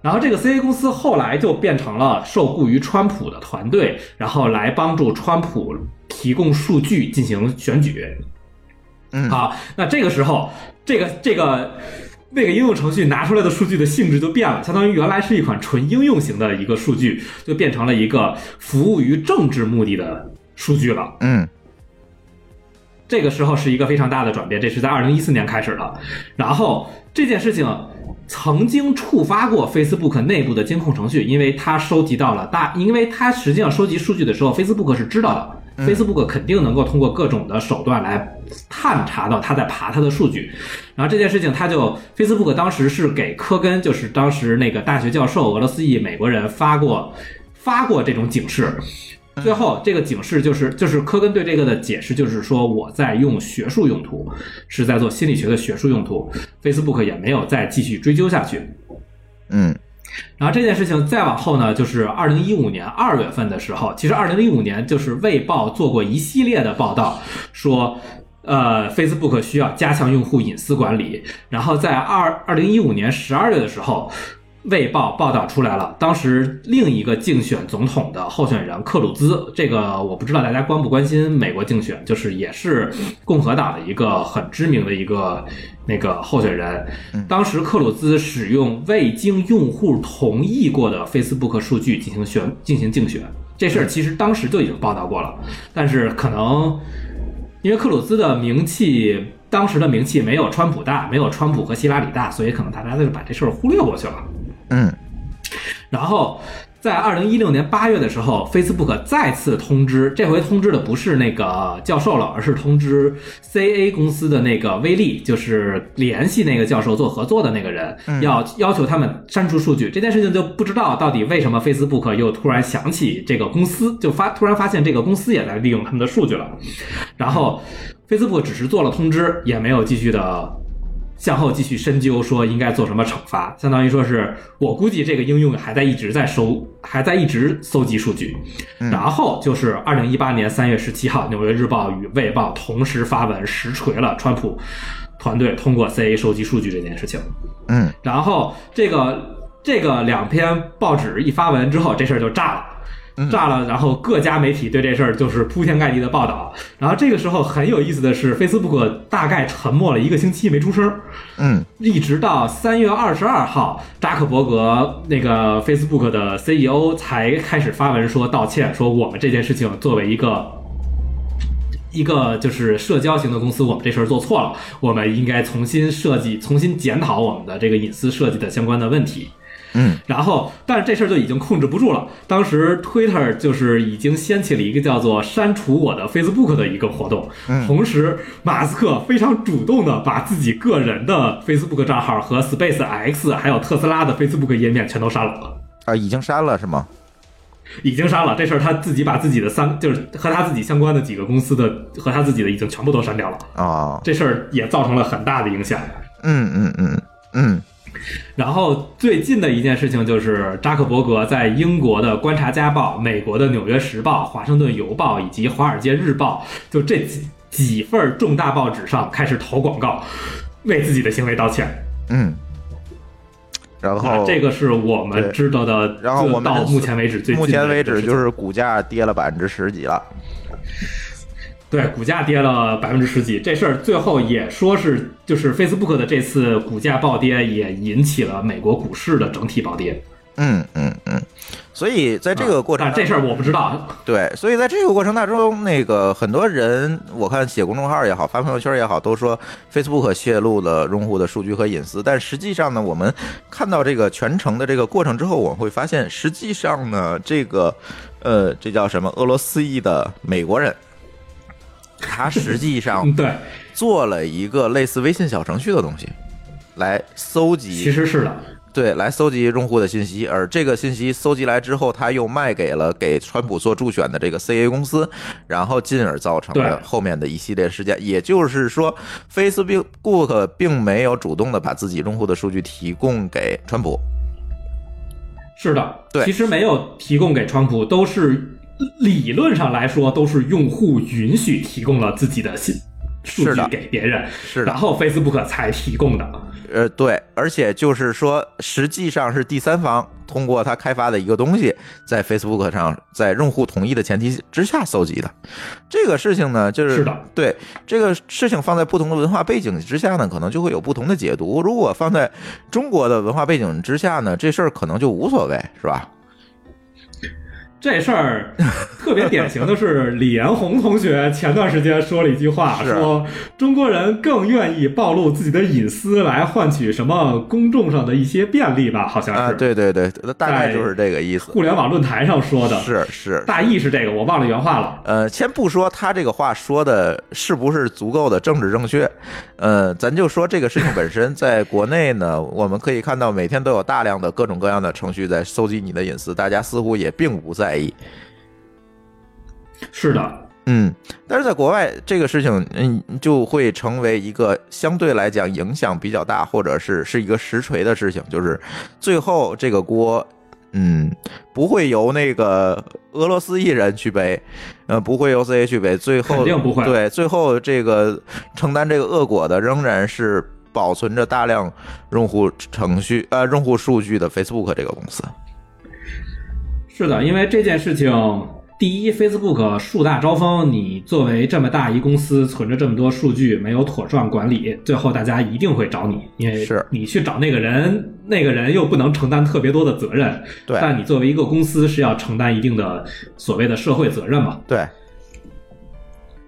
然后这个 CA 公司后来就变成了受雇于川普的团队，然后来帮助川普提供数据进行选举。嗯好，那这个时候，这个这个那个应用程序拿出来的数据的性质就变了，相当于原来是一款纯应用型的一个数据，就变成了一个服务于政治目的的数据了。嗯这个时候是一个非常大的转变，这是在二零一四年开始的。然后这件事情曾经触发过 Facebook 内部的监控程序，因为它收集到了大，因为它实际上收集数据的时候，Facebook 是知道的。Facebook 肯定能够通过各种的手段来探查到他在爬他的数据，然后这件事情他就 Facebook 当时是给科根，就是当时那个大学教授俄罗斯裔美国人发过发过这种警示，最后这个警示就是就是科根对这个的解释就是说我在用学术用途，是在做心理学的学术用途，Facebook 也没有再继续追究下去。嗯然后这件事情再往后呢，就是二零一五年二月份的时候，其实二零一五年就是《卫报》做过一系列的报道，说。呃，Facebook 需要加强用户隐私管理。然后在二二零一五年十二月的时候，《卫报》报道出来了，当时另一个竞选总统的候选人克鲁兹，这个我不知道大家关不关心美国竞选，就是也是共和党的一个很知名的一个那个候选人。当时克鲁兹使用未经用户同意过的 Facebook 数据进行选进行竞选，这事儿其实当时就已经报道过了，但是可能因为克鲁兹的名气。当时的名气没有川普大，没有川普和希拉里大，所以可能大家就把这事儿忽略过去了。嗯然后在二零一六年八月的时候，Facebook 再次通知，这回通知的不是那个教授了，而是通知 CA 公司的那个威利，就是联系那个教授做合作的那个人，要要求他们删除数据。这件事情就不知道到底为什么 Facebook 又突然想起这个公司，就发突然发现这个公司也在利用他们的数据了。然后 Facebook 只是做了通知，也没有继续的向后继续深究，说应该做什么惩罚，相当于说是我估计这个应用还在一直在收，还在一直搜集数据。然后就是二零一八年三月十七号，《纽约日报》与《卫报》同时发文实锤了川普团队通过 CA 收集数据这件事情。嗯然后这个这个两篇报纸一发文之后，这事儿就炸了。炸了，然后各家媒体对这事儿就是铺天盖地的报道。然后这个时候很有意思的是，Facebook 大概沉默了一个星期没出声儿，嗯一直到三月二十二号，扎克伯格那个 Facebook 的 CEO 才开始发文说道歉，说我们这件事情作为一个。一个就是社交型的公司，我们这事儿做错了，我们应该重新设计、重新检讨我们的这个隐私设计的相关的问题。嗯，然后，但是这事儿就已经控制不住了。当时 Twitter 就是已经掀起了一个叫做“删除我的 Facebook” 的一个活动，同时马斯克非常主动的把自己个人的 Facebook 账号和 Space X 还有特斯拉的 Facebook 页面全都删了。啊，已经删了是吗？已经删了这事儿，他自己把自己的三就是和他自己相关的几个公司的和他自己的已经全部都删掉了。啊，这事儿也造成了很大的影响。嗯嗯嗯嗯然后最近的一件事情就是，扎克伯格在英国的《观察家报》、美国的《纽约时报》、《华盛顿邮报》以及《华尔街日报》就这几几份重大报纸上开始投广告，为自己的行为道歉。嗯。然啊后，这个是我们知道的，然后我们到目前为止最目前为止就是股价跌了百分之十几了。对，股价跌了百分之十几，这事儿最后也说是，就是 Facebook 的这次股价暴跌也引起了美国股市的整体暴跌。嗯嗯嗯。所以在这个过程啊但，这事儿我不知道。对，所以在这个过程当中，那个很多人，我看写公众号也好，发朋友圈也好，都说 Facebook 泄露了用户的数据和隐私。但实际上呢，我们看到这个全程的这个过程之后，我们会发现，实际上呢，这个呃，这叫什么？俄罗斯裔的美国人，他实际上嗯，对，做了一个类似微信小程序的东西，来搜集其实是的。对，来搜集用户的信息，而这个信息搜集来之后，他又卖给了给川普做助选的这个 CA 公司，然后进而造成了后面的一系列事件。也就是说，Facebook 并没有主动的把自己用户的数据提供给川普。是的，对其实没有提供给川普，都是理论上来说都是用户允许提供了自己的信数据是的给别人，是的然后 Facebook 才提供的。呃，对，而且就是说，实际上是第三方通过他开发的一个东西，在 Facebook 上，在用户同意的前提之下搜集的。这个事情呢，就是是的对这个事情放在不同的文化背景之下呢，可能就会有不同的解读。如果放在中国的文化背景之下呢，这事儿可能就无所谓，是吧？这事儿特别典型的是李彦宏同学前段时间说了一句话，说中国人更愿意暴露自己的隐私来换取什么公众上的一些便利吧，好像是。啊，对对对，大概就是这个意思。互联网论坛上说的，是是，大意是这个，我忘了原话了。呃，先不说他这个话说的是不是足够的政治正确，呃，咱就说这个事情本身，在国内呢，我们可以看到每天都有大量的各种各样的程序在搜集你的隐私，大家似乎也并不在意。是的，嗯，但是在国外，这个事情嗯就会成为一个相对来讲影响比较大，或者是是一个实锤的事情，就是最后这个锅。嗯，不会由那个俄罗斯艺人去背，呃，不会由 CA 去背，最后肯定不会对，最后这个承担这个恶果的仍然是保存着大量用户程序呃用户数据的 Facebook 这个公司。是的，因为这件事情，第一，Facebook 树大招风，你作为这么大一公司，存着这么多数据，没有妥善管理，最后大家一定会找你，因为是你去找那个人，那个人又不能承担特别多的责任，对但你作为一个公司是要承担一定的所谓的社会责任嘛，对，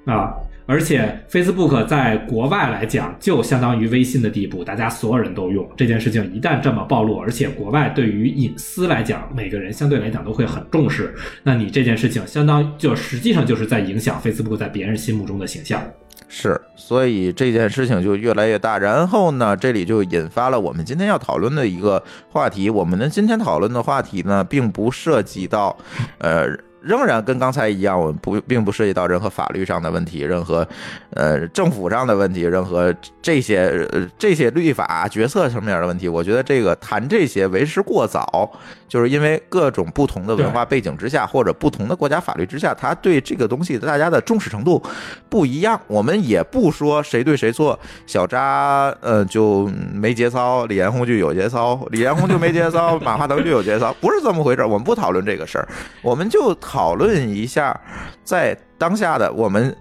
啊。而且 Facebook 在国外来讲，就相当于微信的地步，大家所有人都用这件事情，一旦这么暴露，而且国外对于隐私来讲，每个人相对来讲都会很重视，那你这件事情相当就实际上就是在影响 Facebook 在别人心目中的形象。是，所以这件事情就越来越大。然后呢，这里就引发了我们今天要讨论的一个话题。我们的今天讨论的话题呢，并不涉及到，呃，仍然跟刚才一样，我们不并不涉及到任何法律上的问题，任何呃政府上的问题，任何这些呃这些律法决策层面的问题。我觉得这个谈这些为时过早，就是因为各种不同的文化背景之下，或者不同的国家法律之下，他对这个东西大家的重视程度不一样。我们也不说谁对谁错，小扎呃就没节操，李彦宏就有节操，李彦宏就没节操，马化腾就有节操，不是这么回事儿。我们不讨论这个事儿，我们就讨论一下在。当下的我们，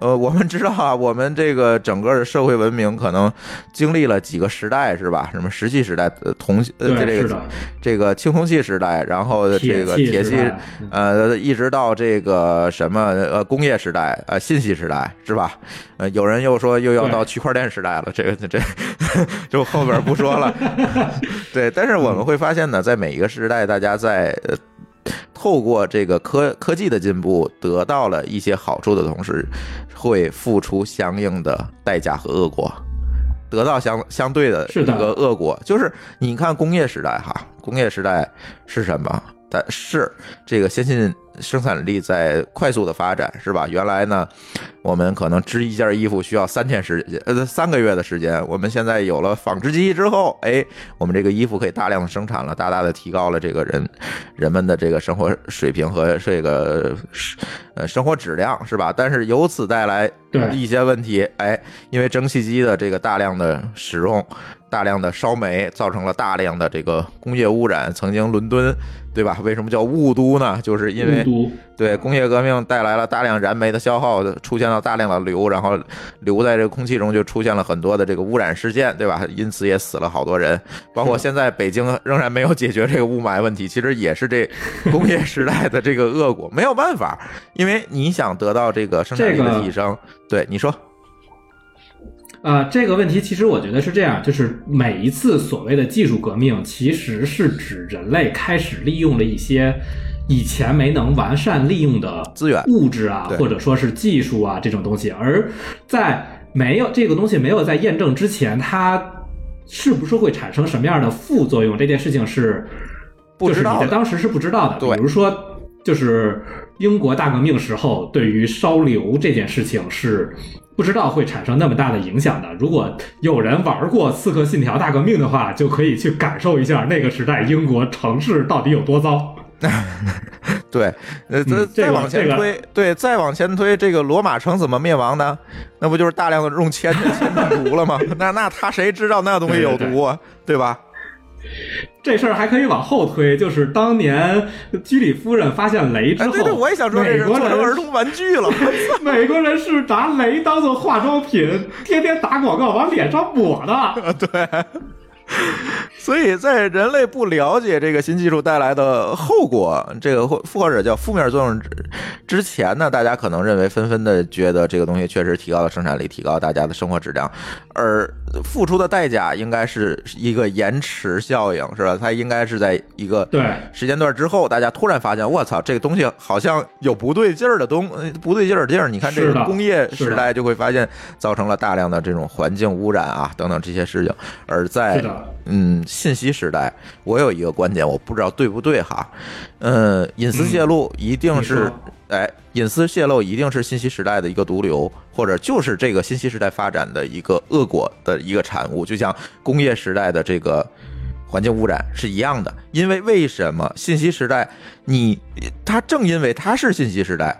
呃，我们知道啊，我们这个整个的社会文明可能经历了几个时代，是吧？什么石器时代、呃铜呃这个这个青铜器时代，然后这个铁器铁器，呃，一直到这个什么呃工业时代、呃信息时代，是吧？呃，有人又说又要到区块链时代了，这个这 [laughs] 就后边不说了。[laughs] 对，但是我们会发现呢，在每一个时代，大家在呃透过这个科科技的进步，得到了一些好处的同时，会付出相应的代价和恶果，得到相相对的一个恶果。就是你看工业时代哈，工业时代是什么？但是这个先进生产力在快速的发展，是吧？原来呢，我们可能织一件衣服需要三天时间，呃，三个月的时间。我们现在有了纺织机之后，哎，我们这个衣服可以大量的生产了，大大的提高了这个人人们的这个生活水平和这个呃生活质量，是吧？但是由此带来一些问题，哎，因为蒸汽机的这个大量的使用，大量的烧煤，造成了大量的这个工业污染。曾经伦敦，对吧？为什么叫雾都呢？就是因为对工业革命带来了大量燃煤的消耗，出现了大量的硫，然后留在这个空气中就出现了很多的这个污染事件，对吧？因此也死了好多人。包括现在北京仍然没有解决这个雾霾问题，其实也是这工业时代的这个恶果。没有办法，因为你想得到这个生产力的提升，对你说，啊、这个问题其实我觉得是这样，就是每一次所谓的技术革命，其实是指人类开始利用了一些以前没能完善利用的资源物质啊，或者说是技术啊这种东西，而在没有这个东西没有在验证之前，它是不是会产生什么样的副作用，这件事情是不知道的就是你在当时是不知道的。对比如说，就是英国大革命时候对于烧硫这件事情是不知道会产生那么大的影响的。如果有人玩过《刺客信条：大革命》的话，就可以去感受一下那个时代英国城市到底有多糟。[laughs] 对，呃，再、嗯再往前这个推，对，再往前推，这个罗马城怎么灭亡呢？那不就是大量的用铅 [laughs] 铅中毒了吗？那那他谁知道那东西有毒啊？对吧？这事儿还可以往后推，就是当年居里夫人发现雷之哎，后，对对，我也想说这美是做国人成儿童玩具了。[laughs] 美国人是拿雷当做化妆品，天天打广告往脸上抹的。对，[laughs] 所以在人类不了解这个新技术带来的后果，这个或或者叫负面作用之之前呢，大家可能认为纷纷的觉得这个东西确实提高了生产力，提高大家的生活质量，而付出的代价应该是一个延迟效应，是吧？它应该是在一个对时间段之后，大家突然发现，我操，这个东西好像有不对劲儿的东，呃不对劲儿的地儿。你看这个工业时代就会发现，造成了大量的这种环境污染啊等等这些事情。而在嗯信息时代，我有一个观点，我不知道对不对哈，嗯，隐私泄露一定是说。哎，隐私泄露一定是信息时代的一个毒瘤，或者就是这个信息时代发展的一个恶果的一个产物，就像工业时代的这个环境污染是一样的。因为为什么信息时代你它正因为它是信息时代，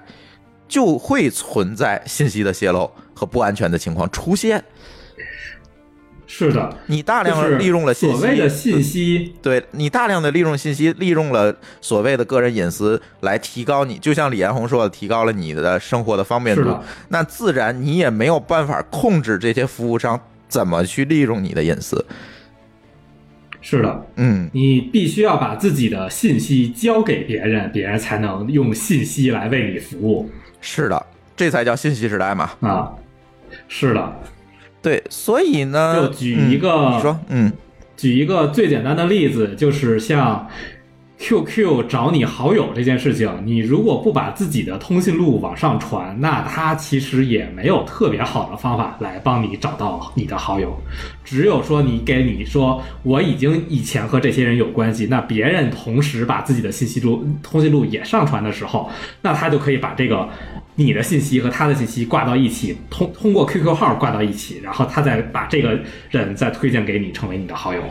就会存在信息的泄露和不安全的情况出现。是的，你大就是量利用了信息，所谓的信息，对你大量的利用信息，利用了所谓的个人隐私来提高你，就像李彦宏说的，提高了你的生活的方便度，那自然你也没有办法控制这些服务商怎么去利用你的隐私。是的，嗯，你必须要把自己的信息交给别人，别人才能用信息来为你服务。是的，这才叫信息时代嘛。啊。是的，对，所以呢，就举一个嗯你说，嗯，举一个最简单的例子，就是像 QQ 找你好友这件事情，你如果不把自己的通讯录往上传，那他其实也没有特别好的方法来帮你找到你的好友。只有说你给你说我已经以前和这些人有关系，那别人同时把自己的信息录、通讯录也上传的时候，那他就可以把这个你的信息和他的信息挂到一起，通通过 QQ 号挂到一起，然后他再把这个人再推荐给你，成为你的好友。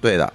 对的，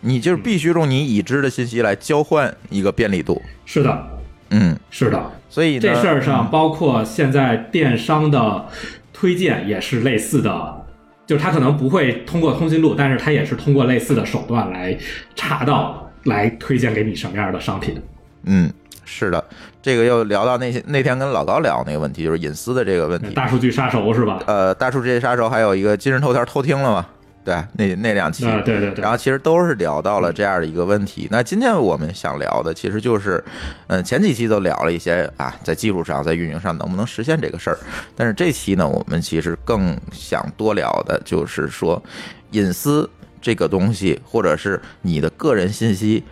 你就是必须用你已知的信息来交换一个便利度。是的，嗯，是的。所以这事儿上，包括现在电商的推荐也是类似的，就是他可能不会通过通讯录，但是他也是通过类似的手段来查到，来推荐给你什么样的商品。嗯，是的，这个又聊到那些那天跟老高聊那个问题，就是隐私的这个问题。大数据杀手是吧？呃，大数据杀手还有一个今日头条偷听了嘛？对，那那两期，啊，对对对然。后其实都是聊到了这样的一个问题。那今天我们想聊的，其实就是，嗯，前几期都聊了一些啊，在技术上、在运营上能不能实现这个事儿。但是这期呢，我们其实更想多聊的就是说，隐私这个东西，或者是你的个人信息，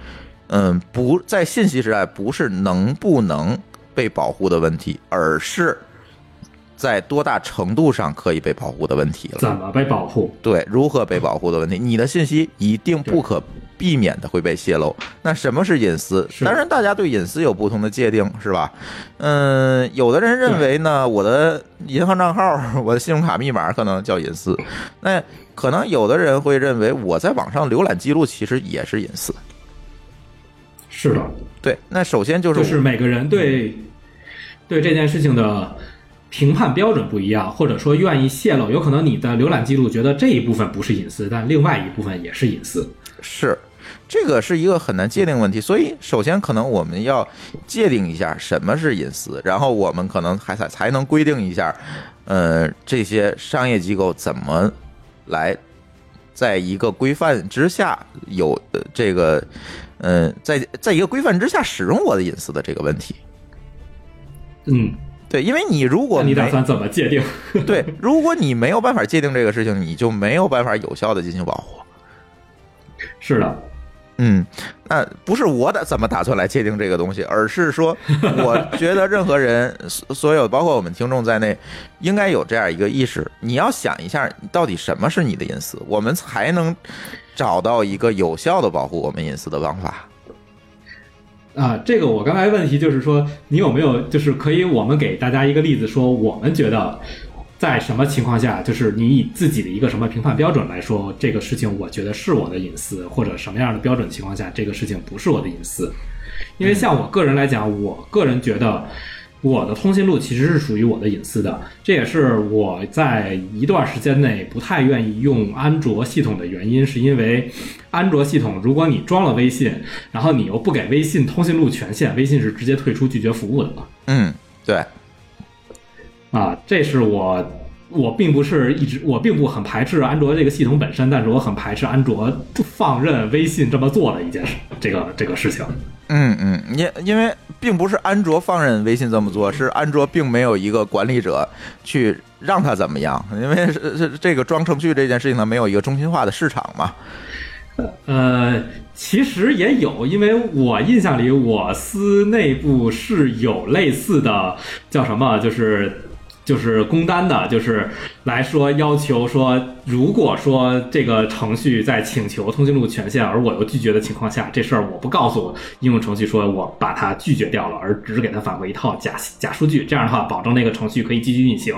嗯，不在信息时代，不是能不能被保护的问题，而是在多大程度上可以被保护的问题了。怎么被保护？对如何被保护的问题，你的信息一定不可避免的会被泄露。那什么是隐私？当然，大家对隐私有不同的界定，是吧？嗯，有的人认为呢，我的银行账号、我的信用卡密码可能叫隐私，那可能有的人会认为我在网上浏览记录其实也是隐私。是的，对，那首先就是就是每个人对对这件事情的评判标准不一样，或者说愿意泄露，有可能你的浏览记录觉得这一部分不是隐私，但另外一部分也是隐私。是，这个是一个很难界定问题，所以首先可能我们要界定一下什么是隐私，然后我们可能还才才能规定一下，呃，这些商业机构怎么来在一个规范之下有呃这个，呃，在在一个规范之下使用我的隐私的这个问题。嗯，对，因为你如果你打算怎么界定？[laughs] [laughs] 对，如果你没有办法界定这个事情，你就没有办法有效的进行保护。是的，嗯，那不是我打怎么打算来界定这个东西，而是说，[laughs] 我觉得任何人，所所有包括我们听众在内，应该有这样一个意识：你要想一下，到底什么是你的隐私，我们才能找到一个有效的保护我们隐私的方法。啊，这个我刚才问题就是说，你有没有就是可以我们给大家一个例子，说我们觉得在什么情况下，就是你以自己的一个什么评判标准来说，这个事情我觉得是我的隐私，或者什么样的标准情况下，这个事情不是我的隐私。因为像我个人来讲，我个人觉得我的通讯录其实是属于我的隐私的，这也是我在一段时间内不太愿意用安卓系统的原因，是因为安卓系统如果你装了微信，然后你又不给微信通讯录权限，微信是直接退出拒绝服务的嘛。嗯，对，啊，这是我我并不是一直我并不很排斥安卓这个系统本身，但是我很排斥安卓放任微信这么做的一件事，这个这个事情。嗯嗯，因因为并不是安卓放任微信这么做，是安卓并没有一个管理者去让它怎么样，因为是是这个装程序这件事情呢，没有一个中心化的市场嘛。呃，其实也有，因为我印象里，我司内部是有类似的叫什么，就是就是工单的，就是来说要求说，如果说这个程序在请求通讯录权限，而我又拒绝的情况下，这事儿我不告诉应用程序说我把它拒绝掉了，而只给它返回一套假假数据，这样的话保证那个程序可以继续运行。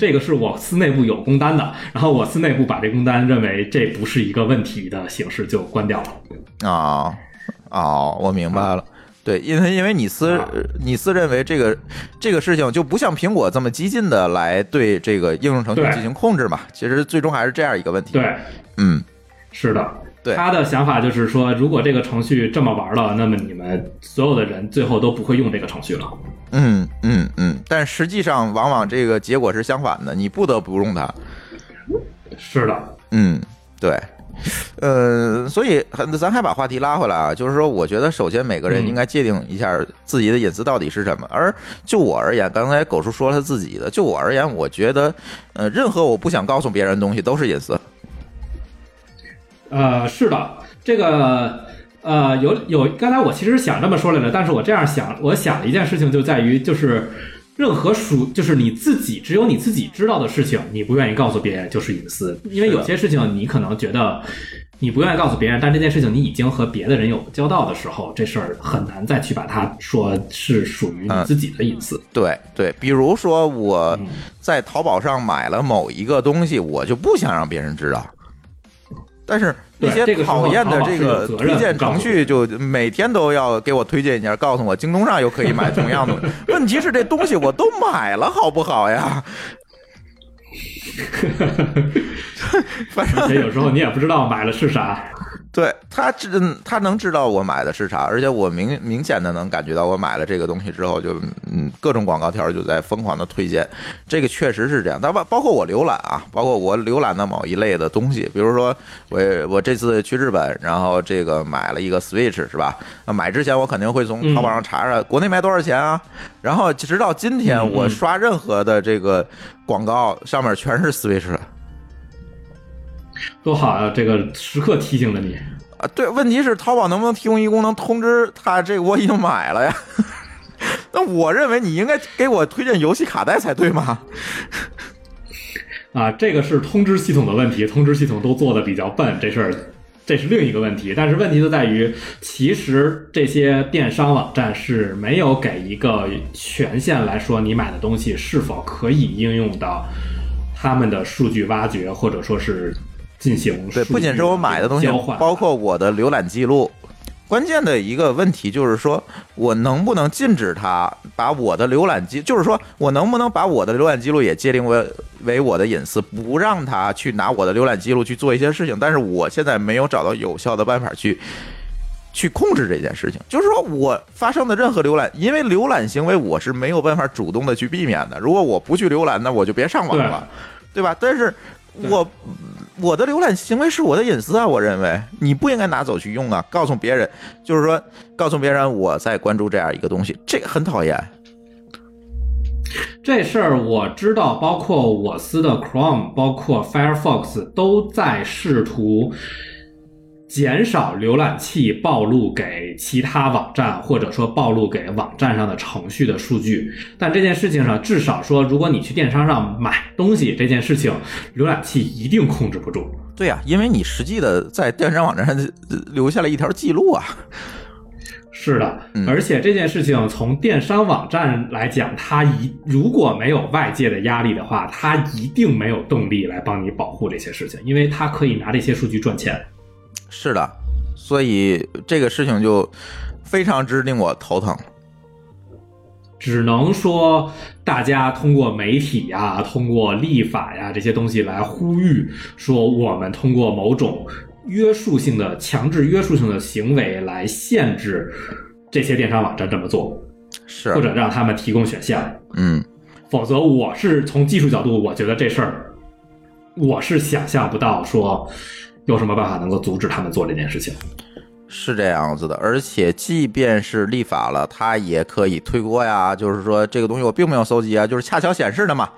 这个是我司内部有工单的，然后我司内部把这工单认为这不是一个问题的形式就关掉了。哦哦，我明白了。对，因为因为你斯啊你司认为这个这个事情就不像苹果这么激进的来对这个应用程序进行控制嘛，其实最终还是这样一个问题。对，嗯，是的。对他的想法就是说，如果这个程序这么玩了，那么你们所有的人最后都不会用这个程序了。嗯嗯嗯，但实际上往往这个结果是相反的，你不得不用它。是的，嗯，对，呃，所以咱还把话题拉回来啊，就是说，我觉得首先每个人嗯应该界定一下自己的隐私到底是什么。而就我而言，刚才狗叔说了他自己的，就我而言，我觉得，呃，任何我不想告诉别人的东西都是隐私。呃，是的，这个呃，有有，刚才我其实想这么说来着，但是我这样想，我想的一件事情就在于，就是任何属，就是你自己只有你自己知道的事情，你不愿意告诉别人就是隐私，因为有些事情你可能觉得你不愿意告诉别人，但这件事情你已经和别的人有交道的时候，这事儿很难再去把它说是属于你自己的隐私。对对，比如说我在淘宝上买了某一个东西，我就不想让别人知道。但是那些讨厌的这个推荐程序，就每天都要给我推荐一下，告诉我京东上又可以买同样的。[laughs] 问题是这东西我都买了，好不好呀？[laughs] 反正有时候你也不知道买了是啥。对他知他能知道我买的是啥，而且我明明显的能感觉到我买了这个东西之后就，嗯各种广告条就在疯狂的推荐，这个确实是这样。但包包括我浏览啊，包括我浏览的某一类的东西，比如说我我这次去日本，然后这个买了一个 Switch 是吧？那买之前我肯定会从淘宝上查查国内卖多少钱啊，然后直到今天我刷任何的这个广告上面全是 Switch 的。多好啊！这个时刻提醒着你。啊，对，问题是淘宝能不能提供一功能通知他这个我已经买了呀？[laughs] 那我认为你应该给我推荐游戏卡带才对嘛？[laughs] 啊，这个是通知系统的问题，通知系统都做的比较笨，这事儿这是另一个问题。但是问题就在于，其实这些电商网站是没有给一个权限来说，你买的东西是否可以应用到他们的数据挖掘，或者说是进行对，不仅是我买的东西，，包括我的浏览记录。关键的一个问题就是说，我能不能禁止他把我的浏览记，就是说我能不能把我的浏览记录也界定为为我的隐私，不让他去拿我的浏览记录去做一些事情。但是我现在没有找到有效的办法去去控制这件事情。就是说我发生的任何浏览，因为浏览行为我是没有办法主动的去避免的。如果我不去浏览，那我就别上网了，对吧？但是我我的浏览行为是我的隐私啊，我认为你不应该拿走去用啊。告诉别人，就是说告诉别人我在关注这样一个东西，这很讨厌。这事儿我知道，包括我司的 Chrome，包括 Firefox 都在试图减少浏览器暴露给其他网站，或者说暴露给网站上的程序的数据。但这件事情上，至少说，如果你去电商上买东西，这件事情浏览器一定控制不住。对呀、因为你实际的在电商网站上 [laughs] 留下了一条记录啊。是的嗯，而且这件事情从电商网站来讲，它一如果没有外界的压力的话，它一定没有动力来帮你保护这些事情，因为它可以拿这些数据赚钱。是的，所以这个事情就非常之令我头疼。只能说，大家通过媒体呀、通过立法呀这些东西来呼吁，说我们通过某种约束性的、强制约束性的行为来限制这些电商网站这么做，是或，者让他们提供选项。嗯，否则，我是从技术角度，我觉得这事儿，我是想象不到说有什么办法能够阻止他们做这件事情。是这样子的。而且，即便是立法了，他也可以推锅呀。就是说，这个东西我并没有搜集啊，就是恰巧显示的嘛。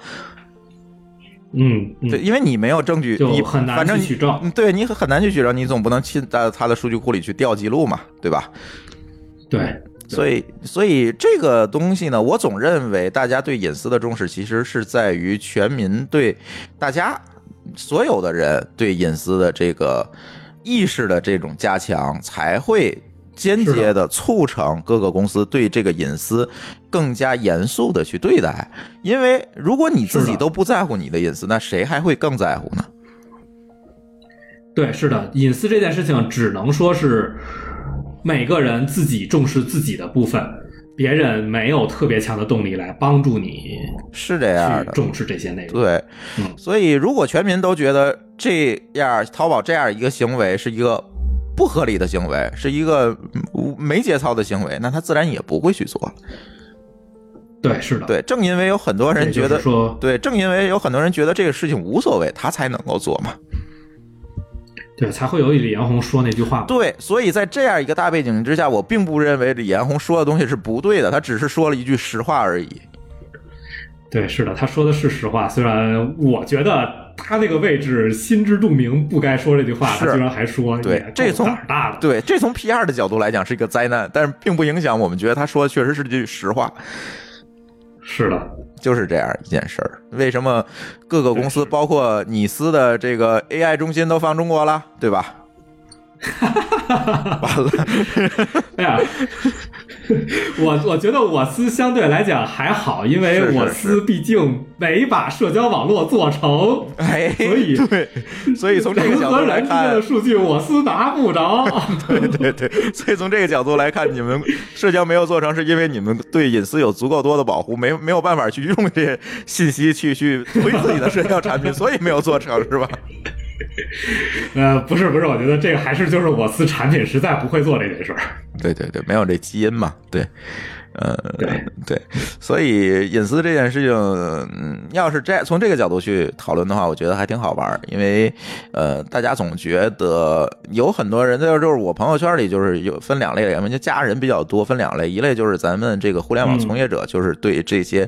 嗯，嗯对，因为你没有证据，你很难取证嗯对你很难去取证，你总不能进到他的数据库里去调记录嘛，对吧？对，所以，所以这个东西呢，我总认为大家对隐私的重视，其实是在于全民对大家所有的人对隐私的这个意识的这种加强，才会间接的促成各个公司对这个隐私更加严肃的去对待。因为如果你自己都不在乎你的隐私，那谁还会更在乎呢？对，是的，隐私这件事情只能说是每个人自己重视自己的部分，别人没有特别强的动力来帮助你是这样的。重视这些内容。对，嗯所以如果全民都觉得这样淘宝这样一个行为是一个不合理的行为，是一个嗯没节操的行为，那他自然也不会去做了。对，是的，对，正因为有很多人觉得，说，对，正因为有很多人觉得这个事情无所谓，他才能够做嘛。对，才会有李彦宏说那句话。对，所以在这样一个大背景之下，我并不认为李彦宏说的东西是不对的，他只是说了一句实话而已。对，是的，他说的是实话。虽然我觉得他那个位置心知肚明，不该说这句话，他居然还说，对这从胆儿大的。对，这从 PR 的角度来讲是一个灾难，但是并不影响我们觉得他说的确实是句实话，是的，就是这样一件事儿。为什么各个公司，包括你司的这个 AI 中心都放中国了，对吧？[laughs] 完了，[laughs] 哎呀，[laughs] 我我觉得我司相对来讲还好，因为我司毕竟没把社交网络做成，哎，所以对，所以从这个角度来看的，数据我司拿不着。[laughs] 对对对，所以从这个角度来看，你们社交没有做成，是因为你们对隐私有足够多的保护，没没有办法去用这些信息去去推自己的社交产品，所以没有做成，是吧？[laughs] 呃，不是不是，我觉得这个还是就是我司产品实在不会做这件事儿。对对对，没有这基因嘛，对。呃，对。对，所以隐私这件事情，嗯，要是这从这个角度去讨论的话，我觉得还挺好玩儿，因为呃，大家总觉得有很多人，就是就是我朋友圈里就是有分两类人，就家人比较多，分两类，一类就是咱们这个互联网从业者，就是对这些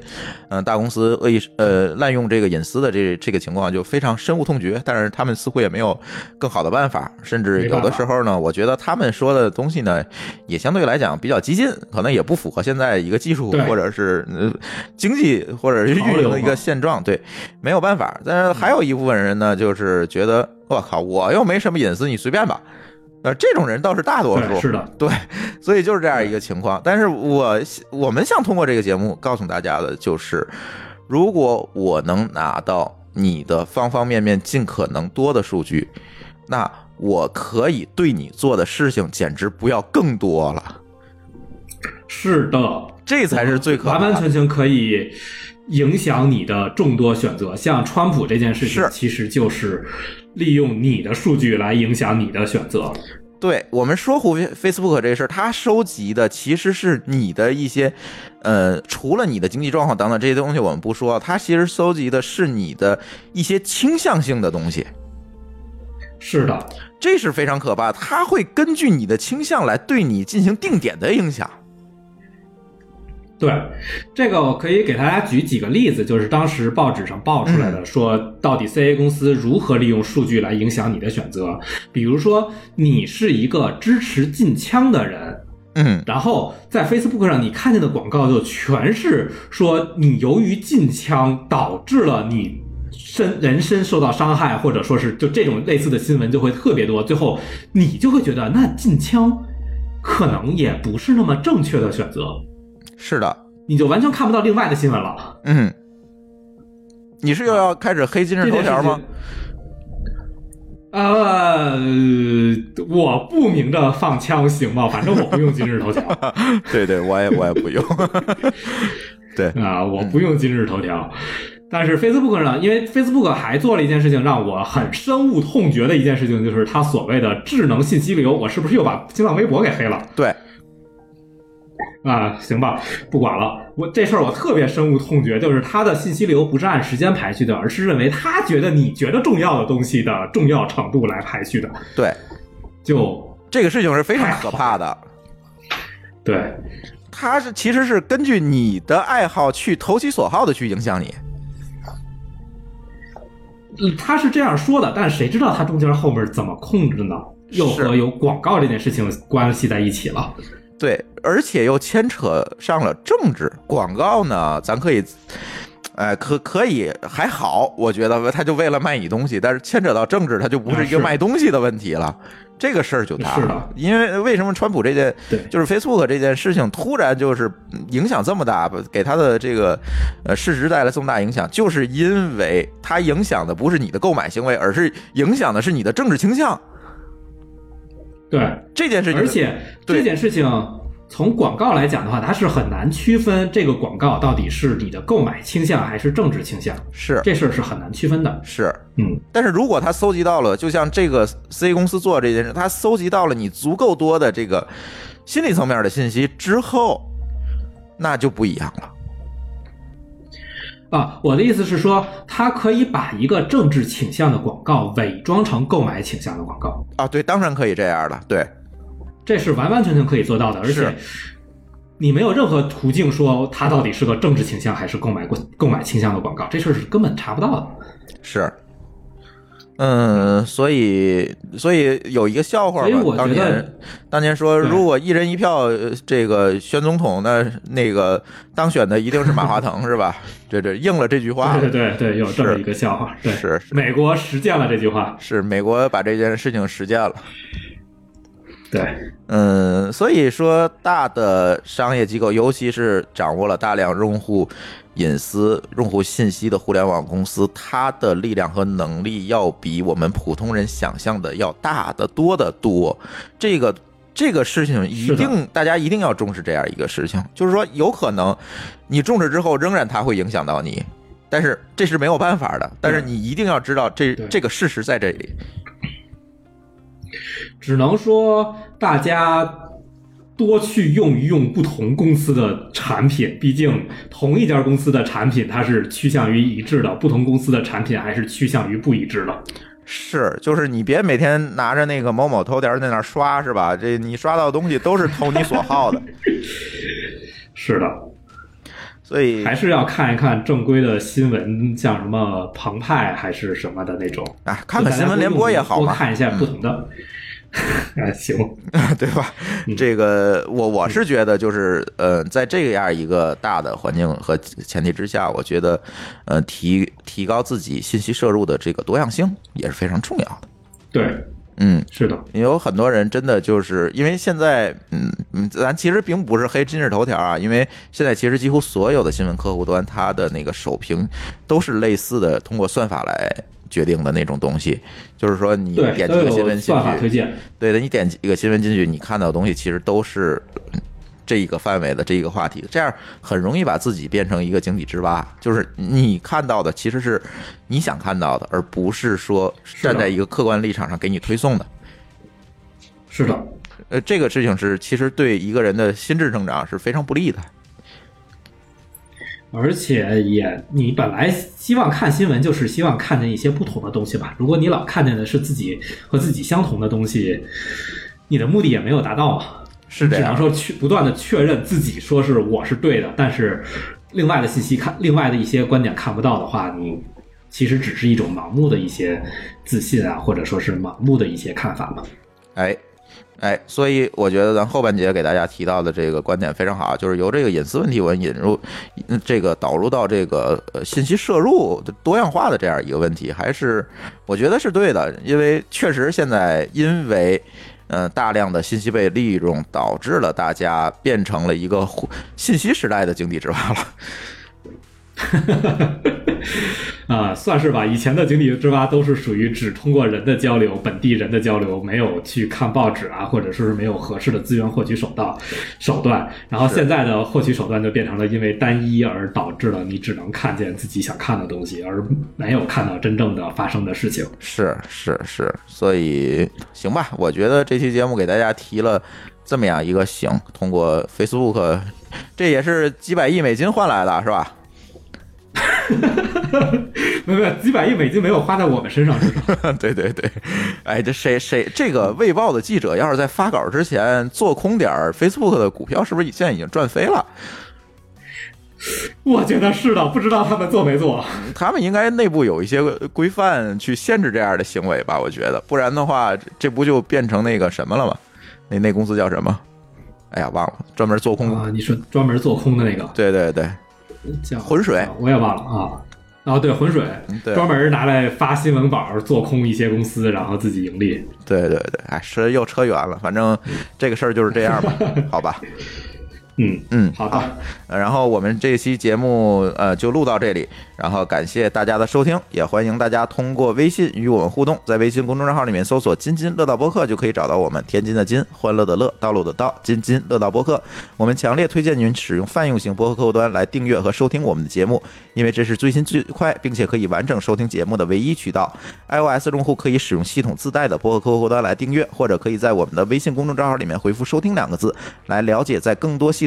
嗯、呃大公司恶意呃滥用这个隐私的这这个情况就非常深恶痛绝，但是他们似乎也没有更好的办法，甚至有的时候呢，我觉得他们说的东西呢，也相对来讲比较激进，可能也不符合现在一个技术或者是呃经济或者是运营的一个现状，对，没有办法。但是还有一部分人呢，就是觉得我靠，我又没什么隐私，你随便吧。呃，这种人倒是大多数，是的，对，所以就是这样一个情况。但是我我们想通过这个节目告诉大家的就是，如果我能拿到你的方方面面尽可能多的数据，那我可以对你做的事情简直不要更多了。是的，这才是最可怕的。完完全全可以影响你的众多选择。像川普这件事情是，其实就是利用你的数据来影响你的选择。对我们说回 Facebook 这事儿，它收集的其实是你的一些，呃，除了你的经济状况等等这些东西我们不说，它其实收集的是你的一些倾向性的东西，是的，这是非常可怕。它会根据你的倾向来对你进行定点的影响。对，这个我可以给大家举几个例子，就是当时报纸上报出来的，说到底 CA 公司如何利用数据来影响你的选择。比如说，你是一个支持禁枪的人，嗯，然后在 Facebook 上你看见的广告就全是说你由于禁枪导致了你身人身受到伤害，或者说是就这种类似的新闻就会特别多，最后你就会觉得那禁枪可能也不是那么正确的选择。是的，你就完全看不到另外的新闻了。嗯，你是又要开始黑今日头条吗？呃，我不明着放枪行吗？反正我不用今日头条 [laughs] 对对，我也我也不用。[laughs] 对，啊，我不用今日头条。但是 Facebook 呢，因为 Facebook 还做了一件事情，让我很深恶痛绝的一件事情，就是它所谓的智能信息流。我是不是又把新浪微博给黑了？对，啊，行吧，不管了。我这事儿我特别深恶痛绝，就是他的信息流不是按时间排序的，而是认为他觉得你觉得重要的东西的重要程度来排序的。对，就这个事情是非常可怕的。对，他是其实是根据你的爱好去投其所好的去影响你。嗯他是这样说的，但谁知道他中间后面怎么控制呢？又和有广告这件事情关系在一起了。对，而且又牵扯上了政治广告呢，咱可以，哎，可可以还好，我觉得他就为了卖你东西，但是牵扯到政治，他就不是一个卖东西的问题了，这个事儿就大了。因为为什么川普这件对就是 Facebook 这件事情突然就是影响这么大，给他的这个呃市值带来这么大影响，就是因为它影响的不是你的购买行为，而是影响的是你的政治倾向。对，这件事情，而且这件事情从广告来讲的话，它是很难区分这个广告到底是你的购买倾向还是政治倾向，是这事儿是很难区分的。是，嗯，但是如果他搜集到了，就像这个 C 公司做这件事，他搜集到了你足够多的这个心理层面的信息之后，那就不一样了。啊，我的意思是说，它可以把一个政治倾向的广告伪装成购买倾向的广告，啊，对，当然可以这样的，对，这是完完全全可以做到的，而且你没有任何途径说它到底是个政治倾向还是购买购购买倾向的广告，这事儿是根本查不到的。是，嗯，所以所以有一个笑话吧我，当年当年说，如果一人一票呃这个选总统，那那个当选的一定是马化腾，[laughs] 是吧？对对应了这句话了，对对对，有这么是一个笑话。对，是是美国实践了这句话。是美国把这件事情实践了。对，嗯，所以说大的商业机构，尤其是掌握了大量用户隐私、用户信息的互联网公司，它的力量和能力要比我们普通人想象的要大得多得多。这个这个事情一定大家一定要重视这样一个事情，就是说有可能你重视之后，仍然它会影响到你。但是这是没有办法的，但是你一定要知道这这个事实在这里。只能说大家多去用一用不同公司的产品，毕竟同一家公司的产品它是趋向于一致的，不同公司的产品还是趋向于不一致的。是，就是你别每天拿着那个某某头条在那刷，是吧？这你刷到的东西都是投你所好的，[laughs] 是的，所以还是要看一看正规的新闻，像什么澎湃还是什么的那种。啊，看看新闻联播也好嘛，多看一下不同的。[laughs] 哎，行，[laughs] 对吧嗯？这个我我是觉得，就是呃，在这样一个大的环境和前提之下，我觉得呃提提高自己信息摄入的这个多样性也是非常重要的。对，嗯，是的，有很多人真的就是因为现在，嗯嗯，咱其实并不是黑今日头条啊，因为现在其实几乎所有的新闻客户端，它的那个首屏都是类似的，通过算法来决定的那种东西，就是说你，点击个新闻进去，荐。对的，你点几个新闻进去，你看到的东西其实都是嗯这一个范围的这一个话题，这样很容易把自己变成一个井底之蛙，就是你看到的其实是你想看到的，而不是说站在一个客观立场上给你推送的。是的，呃，这个事情是其实对一个人的心智成长是非常不利的。而且也，你本来希望看新闻，就是希望看见一些不同的东西吧。如果你老看见的是自己和自己相同的东西，你的目的也没有达到嘛。是这样只能说去不断的确认自己说是我是对的，但是另外的信息看，另外的一些观点看不到的话，你其实只是一种盲目的一些自信啊，或者说是盲目的一些看法嘛。哎，哎，所以我觉得咱后半节给大家提到的这个观点非常好，就是由这个隐私问题我引入，嗯这个导入到这个呃信息摄入的多样化的这样一个问题，还是我觉得是对的，因为确实现在因为。呃，大量的信息被利用，导致了大家变成了一个信息时代的井底之蛙了。[laughs] 啊、算是吧。以前的井底之蛙都是属于只通过人的交流，本地人的交流，没有去看报纸啊，或者说是没有合适的资源获取手段手段。然后现在的获取手段就变成了因为单一而导致了你只能看见自己想看的东西，而没有看到真正的发生的事情。是是是，所以行吧，我觉得这期节目给大家提了这么样一个醒，通过 Facebook，这也是几百亿美金换来的，是吧？[laughs] 没有没有，几百亿美金没有花在我们身上，至少 [laughs] 对对对，哎，这谁谁这个卫报的记者要是在发稿之前做空点儿 Facebook 的股票，是不是现在已经赚飞了？[laughs] 我觉得是的，不知道他们做没做。他们应该内部有一些规范去限制这样的行为吧？我觉得，不然的话，这这不就变成那个什么了吗？那那公司叫什么？哎呀，忘了，专门做空。啊，你说专门做空的那个对对对，叫浑水啊我也忘了啊。哦，对，浑水，对专门拿来发新闻稿做空一些公司，然后自己盈利。对对对，哎，是又扯远了，反正这个事儿就是这样吧，[laughs] 好吧。嗯，嗯，好的，呃然后我们这期节目呃就录到这里，然后感谢大家的收听，也欢迎大家通过微信与我们互动，在微信公众账号里面搜索“津津乐道播客”就可以找到我们。天津的津，欢乐的乐，道路的道，津津乐道播客。我们强烈推荐您使用泛用型播客客户端来订阅和收听我们的节目，因为这是最新最快，并且可以完整收听节目的唯一渠道。iOS 用户可以使用系统自带的播客客户端来订阅，或者可以在我们的微信公众账号里面回复“收听”两个字，来了解在更多系